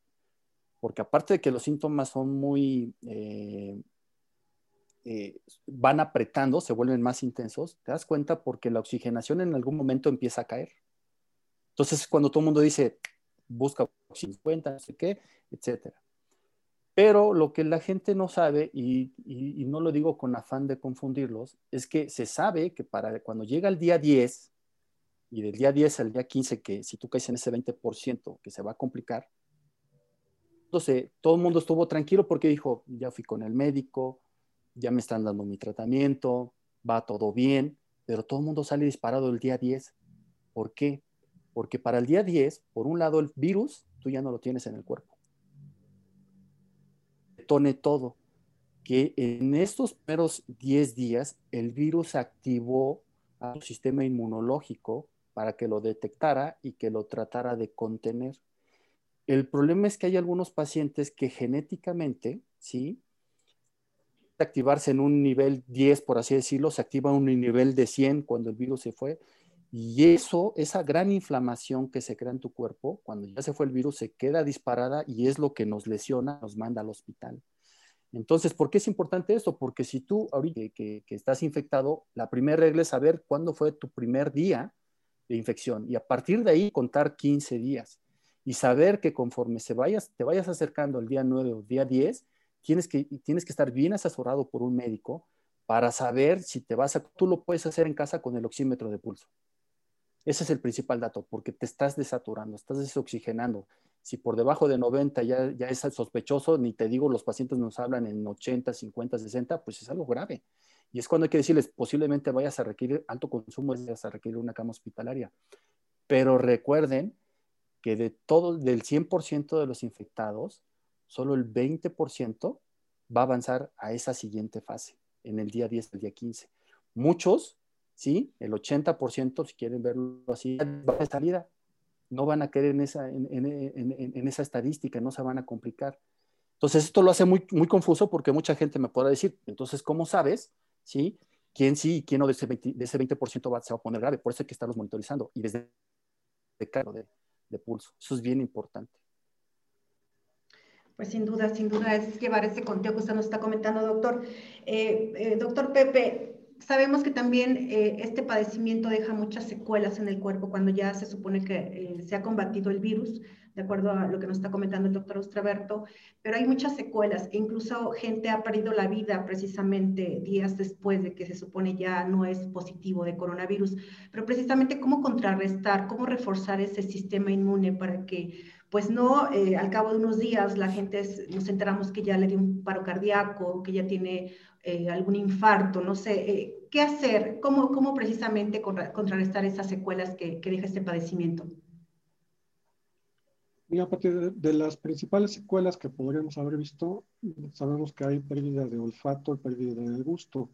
porque aparte de que los síntomas son muy, eh, eh, van apretando, se vuelven más intensos, te das cuenta porque la oxigenación en algún momento empieza a caer. Entonces, cuando todo el mundo dice, busca 50, no sé qué, etcétera. Pero lo que la gente no sabe, y, no lo digo con afán de confundirlos, es que se sabe que para cuando llega el día 10, y del día 10 al día 15, que si tú caes en ese 20% que se va a complicar, entonces todo el mundo estuvo tranquilo porque dijo, ya fui con el médico, ya me están dando mi tratamiento, va todo bien, pero todo el mundo sale disparado el día 10. ¿Por qué? Porque para el día 10, por un lado, el virus tú ya no lo tienes en el cuerpo. Tone todo, que en estos primeros 10 días el virus activó a su sistema inmunológico para que lo detectara y que lo tratara de contener. El problema es que hay algunos pacientes que genéticamente, ¿sí? Activarse en un nivel 10, por así decirlo, se activa un nivel de 100 cuando el virus se fue, y eso, esa gran inflamación que se crea en tu cuerpo, cuando ya se fue el virus, se queda disparada y es lo que nos lesiona, nos manda al hospital. Entonces, ¿por qué es importante esto? Porque si tú ahorita que, estás infectado, la primera regla es saber cuándo fue tu primer día de infección y a partir de ahí contar 15 días y saber que conforme se vayas, te vayas acercando al día 9 o día 10, tienes que, tienes que estar bien asesorado por un médico para saber si te vas a, tú lo puedes hacer en casa con el oxímetro de pulso. Ese es el principal dato, porque te estás desaturando, estás desoxigenando. Si por debajo de 90 ya, ya es sospechoso, ni te digo, los pacientes nos hablan en 80, 50, 60, pues es algo grave. Y es cuando hay que decirles, posiblemente vayas a requerir alto consumo, vayas a requerir una cama hospitalaria. Pero recuerden que de todo, del 100% de los infectados, solo el 20% va a avanzar a esa siguiente fase, en el día 10, el día 15. Muchos ¿sí? El 80%, si quieren verlo así, va a salida. No van a querer en esa, en, esa estadística, no se van a complicar. Entonces, esto lo hace muy, muy confuso porque mucha gente me podrá decir, entonces, ¿cómo sabes, sí? ¿Quién sí y quién no de ese 20%, de ese 20 va, se va a poner grave? Por eso hay que estarlos monitorizando y desde de, de, de pulso. Eso es bien importante. Pues sin duda, sin duda es llevar ese conteo que usted nos está comentando, doctor. Eh, eh, doctor Pepe, Sabemos que también eh, este padecimiento deja muchas secuelas en el cuerpo cuando ya se supone que se ha combatido el virus, de acuerdo a lo que nos está comentando el doctor Ostraberto, pero hay muchas secuelas e incluso gente ha perdido la vida precisamente días después de que se supone ya no es positivo de coronavirus. Pero precisamente cómo contrarrestar, cómo reforzar ese sistema inmune para que pues no, eh, al cabo de unos días la gente nos enteramos que ya le dio un paro cardíaco, que ya tiene eh, algún infarto, no sé, eh, ¿qué hacer? ¿Cómo, cómo precisamente contrarrestar esas secuelas que, que, deja este padecimiento? Y a partir de, las principales secuelas que podríamos haber visto, sabemos que hay pérdida de olfato, pérdida de gusto.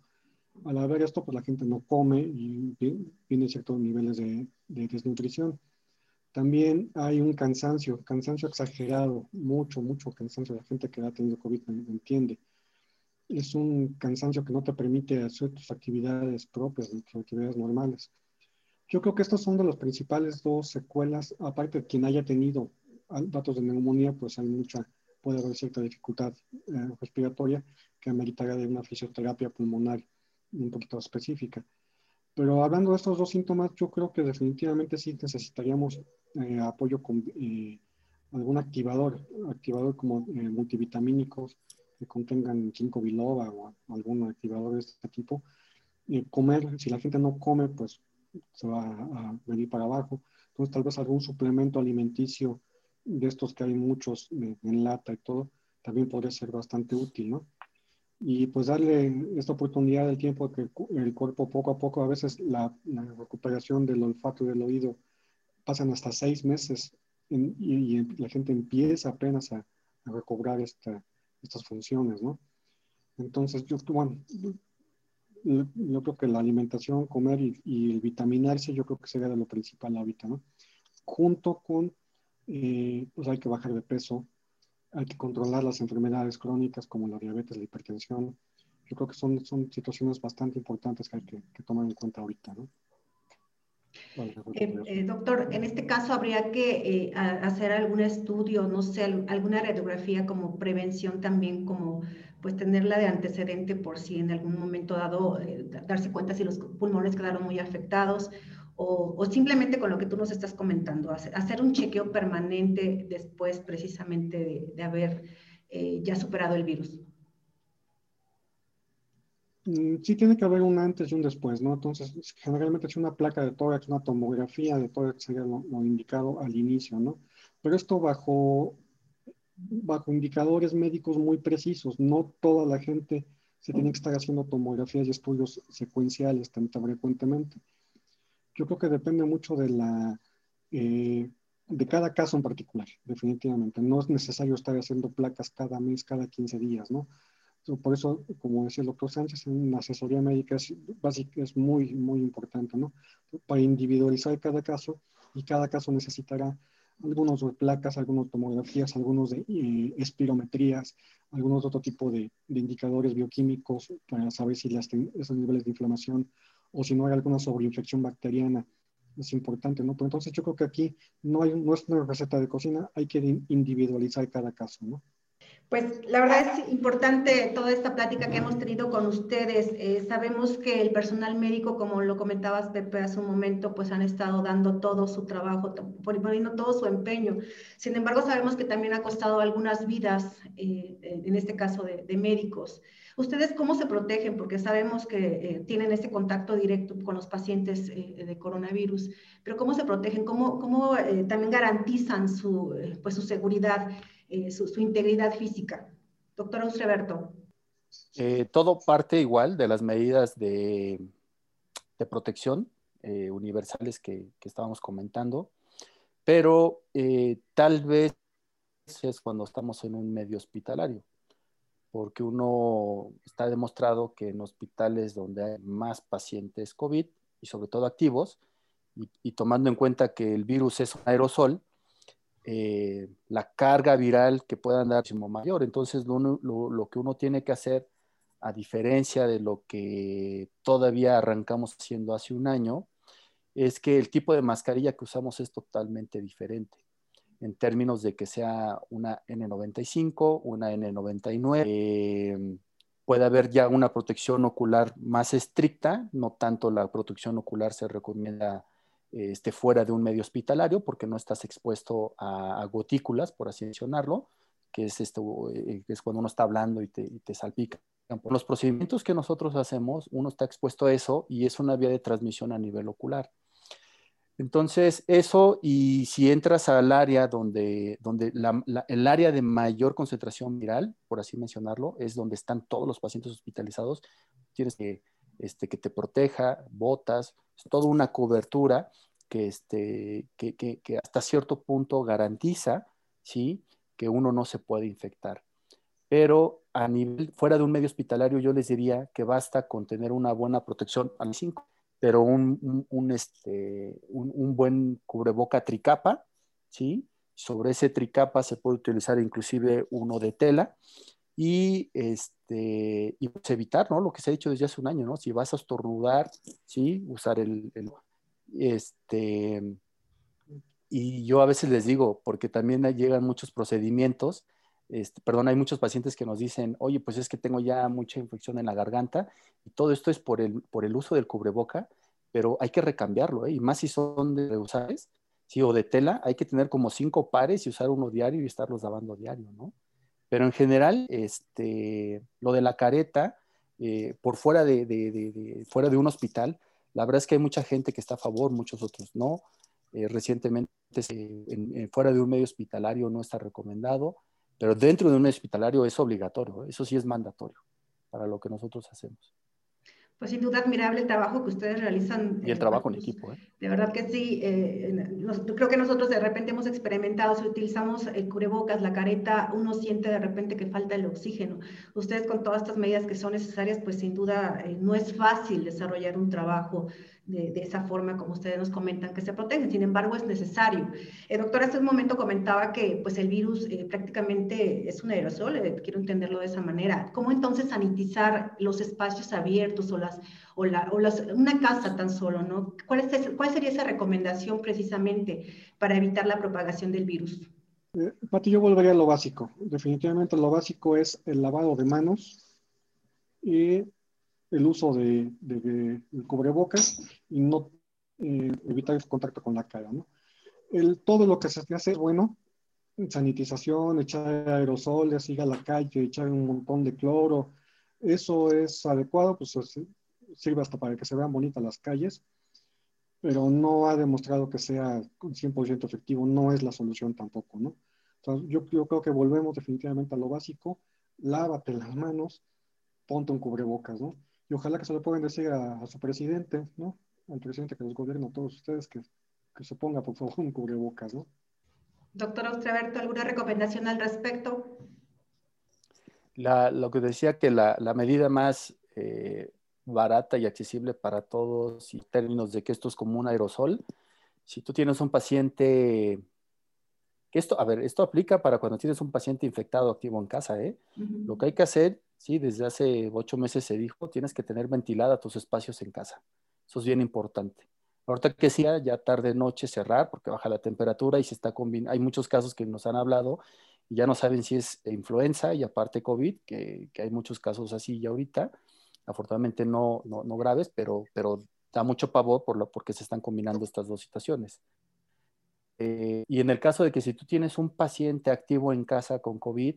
Al haber esto, pues la gente no come y tiene ciertos niveles de, de desnutrición. También hay un cansancio, cansancio exagerado, mucho, mucho cansancio. La gente que ha tenido COVID entiende es un cansancio que no te permite hacer tus actividades propias, tus actividades normales. Yo creo que estos son de los principales dos secuelas, aparte de quien haya tenido datos de neumonía, pues hay mucha, puede haber cierta dificultad eh, respiratoria que ameritará de una fisioterapia pulmonar un poquito específica. Pero hablando de estos dos síntomas, yo creo que definitivamente sí necesitaríamos eh, apoyo con eh, algún activador, activador como multivitamínicos, que contengan 5 biloba o algún activador de este tipo, comer, si la gente no come, pues se va a, venir para abajo. Entonces, tal vez algún suplemento alimenticio de estos que hay muchos en lata y todo, también podría ser bastante útil, ¿no? Y pues darle esta oportunidad del tiempo que el cuerpo poco a poco, a veces la, recuperación del olfato y del oído pasan hasta seis meses y, la gente empieza apenas a, recobrar esta, estas funciones, ¿no? Entonces, yo, bueno, yo creo que la alimentación, comer y, el vitaminarse, yo creo que sería de lo principal ahorita, ¿no? Junto con, eh, pues hay que bajar de peso, hay que controlar las enfermedades crónicas como la diabetes, la hipertensión. Yo creo que son, son situaciones bastante importantes que hay que, tomar en cuenta ahorita, ¿no? Eh, eh, doctor, en este caso habría que hacer algún estudio, no sé, alguna radiografía como prevención también, como pues tenerla de antecedente por si en algún momento dado eh, darse cuenta si los pulmones quedaron muy afectados o, simplemente con lo que tú nos estás comentando, hacer, un chequeo permanente después precisamente de, haber eh, ya superado el virus. Mm, sí tiene que haber un antes y un después, ¿no? Entonces, generalmente es una placa de tórax, una tomografía de tórax sería lo indicado al inicio, ¿no? Pero esto bajo bajo indicadores médicos muy precisos. No toda la gente se tiene que estar haciendo tomografías y estudios secuenciales tan, frecuentemente. Yo creo que depende mucho de la eh, de cada caso en particular, definitivamente. No es necesario estar haciendo placas cada mes, cada 15 días, ¿no? Por eso, como decía el doctor Sánchez, en la asesoría médica es, básica, es muy, muy importante, ¿no? Para individualizar cada caso y cada caso necesitará algunos de placas, algunos tomografías, algunos de eh, espirometrías, algunos de otro tipo de, indicadores bioquímicos para saber si las, esos niveles de inflamación o si no hay alguna sobreinfección bacteriana. Es importante, ¿no? Pero entonces yo creo que aquí no, hay, no es una receta de cocina, hay que individualizar cada caso, ¿no? Pues la verdad es importante toda esta plática que hemos tenido con ustedes. Eh, sabemos que el personal médico, como lo comentabas Pepe hace un momento, pues han estado dando todo su trabajo, poniendo todo su empeño. Sin embargo, sabemos que también ha costado algunas vidas, eh, en este caso de, médicos. ¿Ustedes cómo se protegen? Porque sabemos que eh, tienen ese contacto directo con los pacientes de coronavirus, pero ¿cómo se protegen? ¿Cómo, cómo también garantizan su, pues, su seguridad? Eh, su, integridad física. Doctor Austreberto. Eh, todo parte igual de las medidas de, protección eh, universales que, estábamos comentando, pero tal vez es cuando estamos en un medio hospitalario, porque uno está demostrado que en hospitales donde hay más pacientes COVID y sobre todo activos, y tomando en cuenta que el virus es un aerosol, eh, la carga viral que puedan dar muchísimo mayor. Entonces, lo, que uno tiene que hacer, a diferencia de lo que todavía arrancamos haciendo hace un año, es que el tipo de mascarilla que usamos es totalmente diferente en términos de que sea una N95, una N99. Eh, puede haber ya una protección ocular más estricta, no tanto la protección ocular se recomienda esté fuera de un medio hospitalario porque no estás expuesto a, gotículas, por así mencionarlo, que es, esto, eh, es cuando uno está hablando y te, y te salpica. Los procedimientos que nosotros hacemos, uno está expuesto a eso y es una vía de transmisión a nivel ocular. Entonces, eso, y si entras al área donde, donde el área de mayor concentración viral, por así mencionarlo, es donde están todos los pacientes hospitalizados, tienes que este, que te proteja, botas, toda una cobertura que, este, que, que, hasta cierto punto garantiza ¿sí? que uno no se puede infectar. Pero a nivel fuera de un medio hospitalario, yo les diría que basta con tener una buena protección al 5, pero un, un, este, un, un, buen cubreboca tricapa, ¿sí? Sobre ese tricapa se puede utilizar inclusive uno de tela y, este, y pues, evitar, ¿no? Lo que se ha dicho desde hace un año, ¿no? Si vas a estornudar, ¿sí? Usar el, este, y yo a veces les digo, porque también llegan muchos procedimientos, este, perdón, hay muchos pacientes que nos dicen, oye, pues es que tengo ya mucha infección en la garganta y todo esto es por el, por el uso del cubreboca, pero hay que recambiarlo, ¿eh? Y más si son de reusables, sí, o de tela, hay que tener como cinco pares y usar uno diario y estarlos lavando diario, ¿no? Pero en general, este, lo de la careta, eh, por fuera de, fuera de un hospital, la verdad es que hay mucha gente que está a favor, muchos otros no. Eh, recientemente, fuera de un medio hospitalario no está recomendado, pero dentro de un hospitalario es obligatorio, eso sí es mandatorio para lo que nosotros hacemos. Pues sin duda admirable el trabajo que ustedes realizan. Y el trabajo en equipo. ¿eh? De verdad que sí. Eh, creo que nosotros de repente hemos experimentado, si utilizamos el cubrebocas, la careta, uno siente de repente que falta el oxígeno. Ustedes con todas estas medidas que son necesarias, pues sin duda eh, no es fácil desarrollar un trabajo de, esa forma como ustedes nos comentan que se protegen. Sin embargo, es necesario. El eh, doctor hace un momento comentaba que pues, el virus eh, prácticamente es un aerosol, eh, quiero entenderlo de esa manera. ¿Cómo entonces sanitizar los espacios abiertos o, las, o, la, o las, una casa tan solo? ¿no? ¿Cuál, es, ¿Cuál sería esa recomendación precisamente para evitar la propagación del virus? Pati, yo volvería a lo básico. Definitivamente lo básico es el lavado de manos y el uso de, cubrebocas y no eh, evitar el contacto con la cara. ¿no? El, todo lo que se hace es bueno, sanitización, echar aerosoles, ir a la calle, echar un montón de cloro, eso es adecuado, pues sirve hasta para que se vean bonitas las calles, pero no ha demostrado que sea 100% efectivo, no es la solución tampoco, ¿no? yo, yo creo que volvemos definitivamente a lo básico, lávate las manos, ponte un cubrebocas, ¿no? Y ojalá que se lo puedan decir a, su presidente, ¿no? Al presidente que los gobierna a todos ustedes, que, que se ponga por favor un cubrebocas, ¿no? Doctor Austreberto, ¿alguna recomendación al respecto? La, lo que decía que la, la medida más eh, barata y accesible para todos, y términos de que esto es como un aerosol, si tú tienes un paciente esto, a ver, esto aplica para cuando tienes un paciente infectado activo en casa, ¿eh? Lo que hay que hacer Sí, desde hace ocho meses se dijo, tienes que tener ventilada tus espacios en casa. Eso es bien importante. Ahorita que sea, ya tarde noche cerrar porque baja la temperatura y se está combinando. Hay muchos casos que nos han hablado y ya no saben si es influenza y aparte COVID, que, hay muchos casos así ya ahorita. Afortunadamente no, no, graves, pero, pero da mucho pavor por lo, porque se están combinando estas dos situaciones. Eh, y en el caso de que si tú tienes un paciente activo en casa con COVID,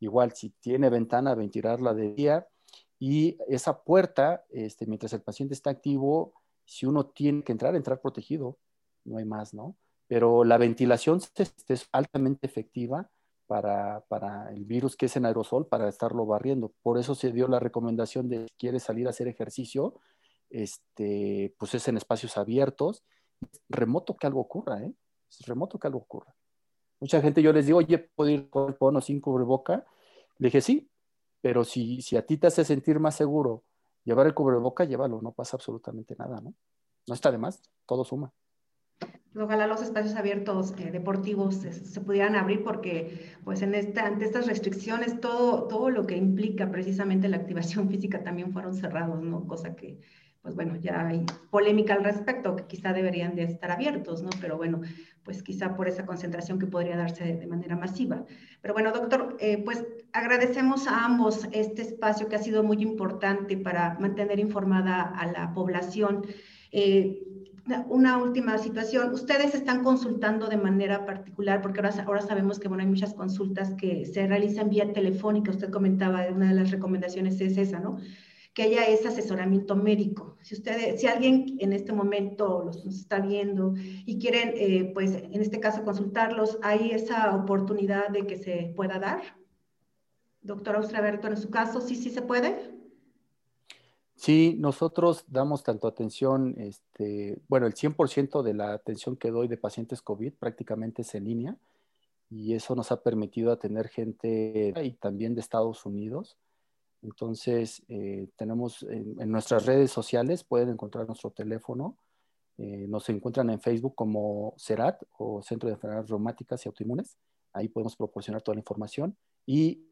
Igual, si tiene ventana, ventilarla de día. Y esa puerta, este, mientras el paciente está activo, si uno tiene que entrar, entrar protegido, no hay más, ¿no? Pero la ventilación es altamente efectiva para, para, el virus que es en aerosol, para estarlo barriendo. Por eso se dio la recomendación de si quieres salir a hacer ejercicio, este, pues es en espacios abiertos. Remoto que algo ocurra, ¿eh? Es remoto que algo ocurra. Mucha gente yo les digo, oye, ¿puedo ir con el pono sin cubreboca? Le dije, sí, pero si, si a ti te hace sentir más seguro llevar el cubreboca, llévalo, no pasa absolutamente nada, ¿no? No está de más, todo suma. Ojalá los espacios abiertos eh, deportivos se, pudieran abrir porque pues en esta, ante estas restricciones todo, todo lo que implica precisamente la activación física también fueron cerrados, ¿no? Cosa que pues bueno, ya hay polémica al respecto, que quizá deberían de estar abiertos, ¿no? Pero bueno, pues quizá por esa concentración que podría darse de, manera masiva. Pero bueno, doctor, eh, pues agradecemos a ambos este espacio que ha sido muy importante para mantener informada a la población. Eh, una última situación, ustedes están consultando de manera particular, porque ahora, ahora sabemos que bueno, hay muchas consultas que se realizan vía telefónica, usted comentaba, una de las recomendaciones es esa, ¿no? Que haya ese asesoramiento médico. Si ustedes, si alguien en este momento los, está viendo y quieren, eh, pues en este caso consultarlos, ¿hay esa oportunidad de que se pueda dar? Doctor Austraberto, en su caso, ¿sí, sí se puede? Sí, nosotros damos tanto atención, este, bueno, el 100% de la atención que doy de pacientes COVID prácticamente es en línea y eso nos ha permitido atender gente y también de Estados Unidos entonces, eh, tenemos en, nuestras redes sociales, pueden encontrar nuestro teléfono. Eh, nos encuentran en Facebook como CERAT o Centro de Enfermedades Reumáticas y Autoinmunes. Ahí podemos proporcionar toda la información. Y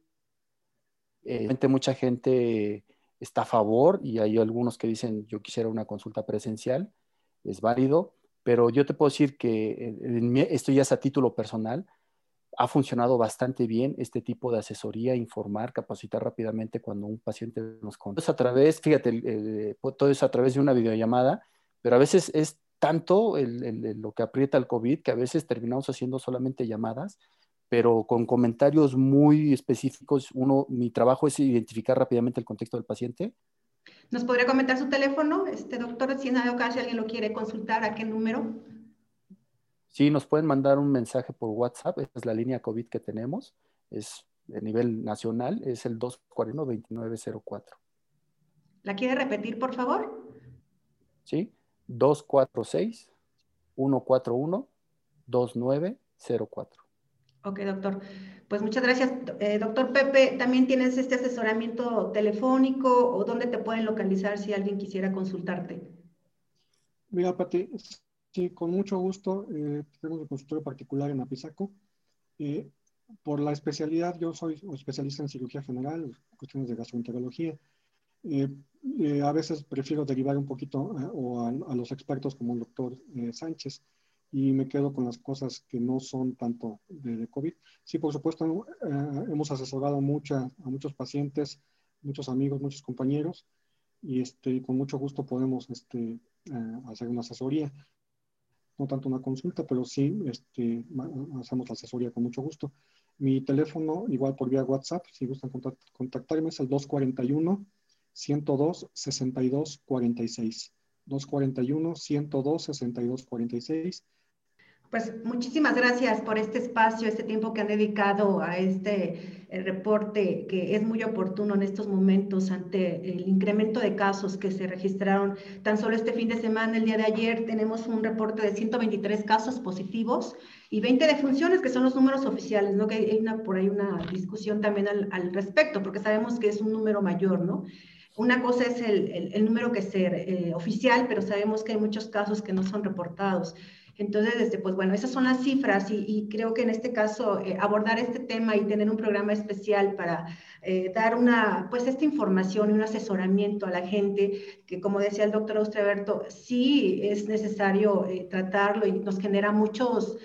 eh, mucha gente está a favor y hay algunos que dicen yo quisiera una consulta presencial. Es válido, pero yo te puedo decir que esto ya es a título personal ha funcionado bastante bien este tipo de asesoría, informar, capacitar rápidamente cuando un paciente nos contacta. Es a través, fíjate, todo es a través de una videollamada, pero a veces es tanto lo que aprieta el COVID que a veces terminamos haciendo solamente llamadas pero con comentarios muy específicos. Uno, mi trabajo es identificar rápidamente el contexto del paciente. ¿Nos podría comentar su teléfono, este doctor, si en dado caso alguien lo quiere consultar, a qué número? Sí, nos pueden mandar un mensaje por WhatsApp, esta es la línea COVID que tenemos, es de nivel nacional, es el 241-2904. ¿La quiere repetir, por favor? Sí, 246-141-2904. Ok, doctor. Pues muchas gracias. Eh, doctor Pepe, ¿también tienes este asesoramiento telefónico o dónde te pueden localizar si alguien quisiera consultarte? Mira, Pati, sí, con mucho gusto. Eh, tenemos consultorio particular en Apizaco. Eh, por la especialidad, yo soy especialista en cirugía general, cuestiones de gastroenterología. Eh, eh, a veces prefiero derivar un poquito eh, o a, los expertos como el doctor Sánchez y me quedo con las cosas que no son tanto de, COVID. Sí, por supuesto, hemos asesorado mucha, a muchos pacientes, muchos amigos, muchos compañeros y este, con mucho gusto podemos este, hacer una asesoría. No tanto una consulta, pero sí este, hacemos la asesoría con mucho gusto. Mi teléfono, igual por vía WhatsApp, si gustan contactarme, es el 241 102 Pues muchísimas gracias por este espacio, este tiempo que han dedicado a este eh, reporte que es muy oportuno en estos momentos ante el incremento de casos que se registraron tan solo este fin de semana. El día de ayer tenemos un reporte de 123 casos positivos y 20 defunciones, que son los números oficiales, ¿no? Que hay una, por ahí una discusión también al, al respecto, porque sabemos que es un número mayor, ¿no? Una cosa es el, el, número que es eh, oficial, pero sabemos que hay muchos casos que no son reportados. Entonces, este, pues bueno, esas son las cifras y, creo que en este caso eh, abordar este tema y tener un programa especial para eh, dar una, pues esta información y un asesoramiento a la gente, que como decía el doctor Austreberto, sí es necesario tratarlo y nos genera muchos,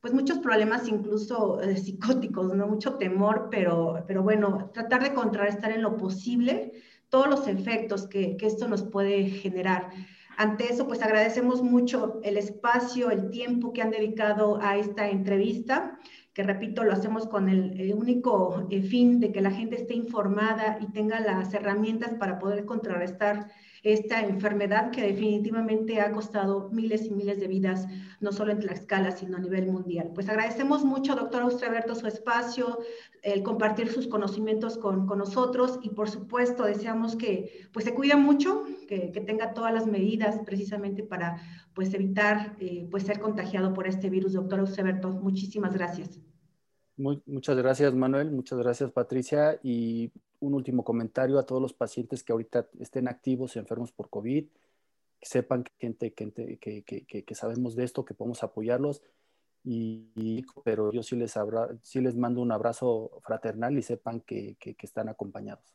pues muchos problemas incluso psicóticos, ¿no? Mucho temor, pero, pero bueno, tratar de contrarrestar en lo posible todos los efectos que esto nos puede generar. Ante eso, pues agradecemos mucho el espacio, el tiempo que han dedicado a esta entrevista, que repito, lo hacemos con el, único eh, fin de que la gente esté informada y tenga las herramientas para poder contrarrestar esta enfermedad que definitivamente ha costado miles y miles de vidas, no solo en Tlaxcala, sino a nivel mundial. Pues agradecemos mucho, doctor Austreberto, su espacio, el compartir sus conocimientos con, con, nosotros y por supuesto deseamos que pues se cuide mucho, que, que tenga todas las medidas precisamente para pues evitar eh, pues ser contagiado por este virus. Doctor Austreberto, muchísimas gracias. Muchas gracias, Manuel. Muchas gracias, Patricia. Y un último comentario a todos los pacientes que ahorita estén activos y enfermos por COVID, que sepan que, que, que, sabemos de esto, que podemos apoyarlos. Y, pero yo sí les, sí les mando un abrazo fraternal y sepan que, están acompañados.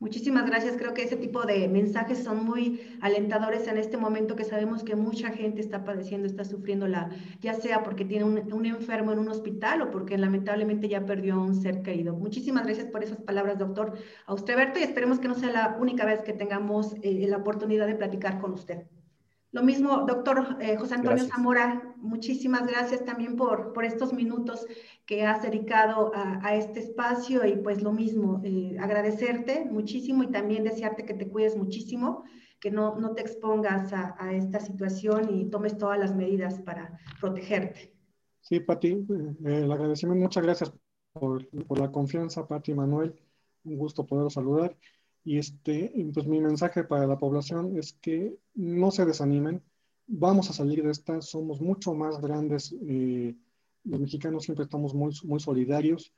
Muchísimas gracias. Creo que ese tipo de mensajes son muy alentadores en este momento que sabemos que mucha gente está padeciendo, está sufriendo la, ya sea porque tiene un, enfermo en un hospital o porque lamentablemente ya perdió un ser querido. Muchísimas gracias por esas palabras, doctor Austreberto, y esperemos que no sea la única vez que tengamos eh, la oportunidad de platicar con usted. Lo mismo, doctor eh, José Antonio Zamora, muchísimas gracias también por, por estos minutos que has dedicado a, este espacio y pues lo mismo, eh, agradecerte muchísimo y también desearte que te cuides muchísimo, que no, no te expongas a, a, esta situación y tomes todas las medidas para protegerte. Sí, Pati, eh, el agradecimiento, muchas gracias por, por la confianza, Pati Manuel, un gusto poder saludar. Y este, pues mi mensaje para la población es que no se desanimen, vamos a salir de esta, somos mucho más grandes, eh, los mexicanos siempre estamos muy, muy solidarios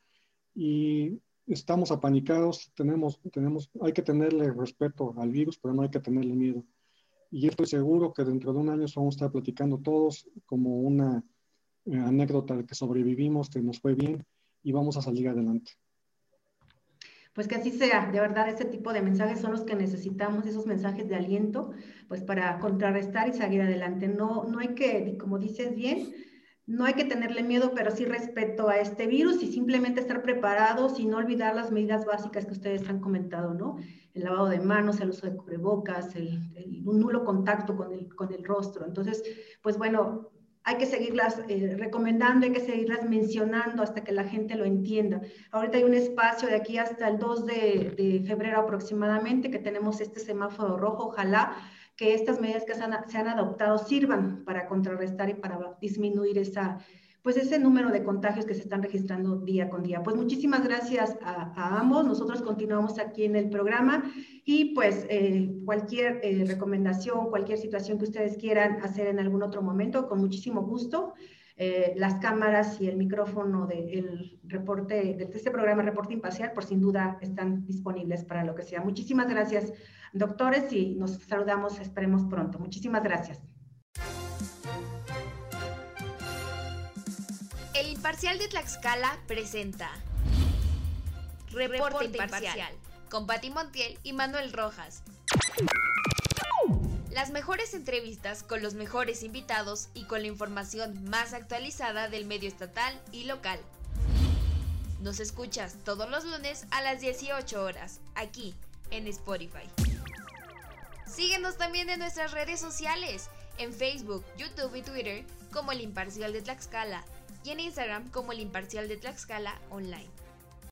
y estamos apanicados, tenemos, tenemos, hay que tenerle respeto al virus, pero no hay que tenerle miedo. Y estoy seguro que dentro de un año vamos a estar platicando todos como una eh, anécdota de que sobrevivimos, que nos fue bien y vamos a salir adelante pues que así sea, de verdad, ese tipo de mensajes son los que necesitamos, esos mensajes de aliento, pues para contrarrestar y seguir adelante. No, no hay que, como dices bien, no hay que tenerle miedo, pero sí respeto a este virus y simplemente estar preparados y no olvidar las medidas básicas que ustedes han comentado, ¿no? El lavado de manos, el uso de cubrebocas, el, un nulo contacto con el, con el rostro. Entonces, pues bueno, hay que seguirlas eh, recomendando, hay que seguirlas mencionando hasta que la gente lo entienda. Ahorita hay un espacio de aquí hasta el 2 de, febrero aproximadamente que tenemos este semáforo rojo. Ojalá que estas medidas que se han, se han adoptado sirvan para contrarrestar y para disminuir esa pues ese número de contagios que se están registrando día con día. Pues muchísimas gracias a, ambos. Nosotros continuamos aquí en el programa y pues eh, cualquier eh, recomendación, cualquier situación que ustedes quieran hacer en algún otro momento, con muchísimo gusto. Eh, las cámaras y el micrófono del reporte, de este programa Reporte Imparcial, por sin duda están disponibles para lo que sea. Muchísimas gracias, doctores, y nos saludamos, esperemos pronto. Muchísimas gracias. Imparcial de Tlaxcala presenta Reporte, Imparcial, con Pati Montiel y Manuel Rojas. Las mejores entrevistas con los mejores invitados y con la información más actualizada del medio estatal y local. Nos escuchas todos los lunes a las 18 horas, aquí en Spotify. Síguenos también en nuestras redes sociales, en Facebook, YouTube y Twitter como El Imparcial de Tlaxcala y en Instagram como el Imparcial de Tlaxcala Online.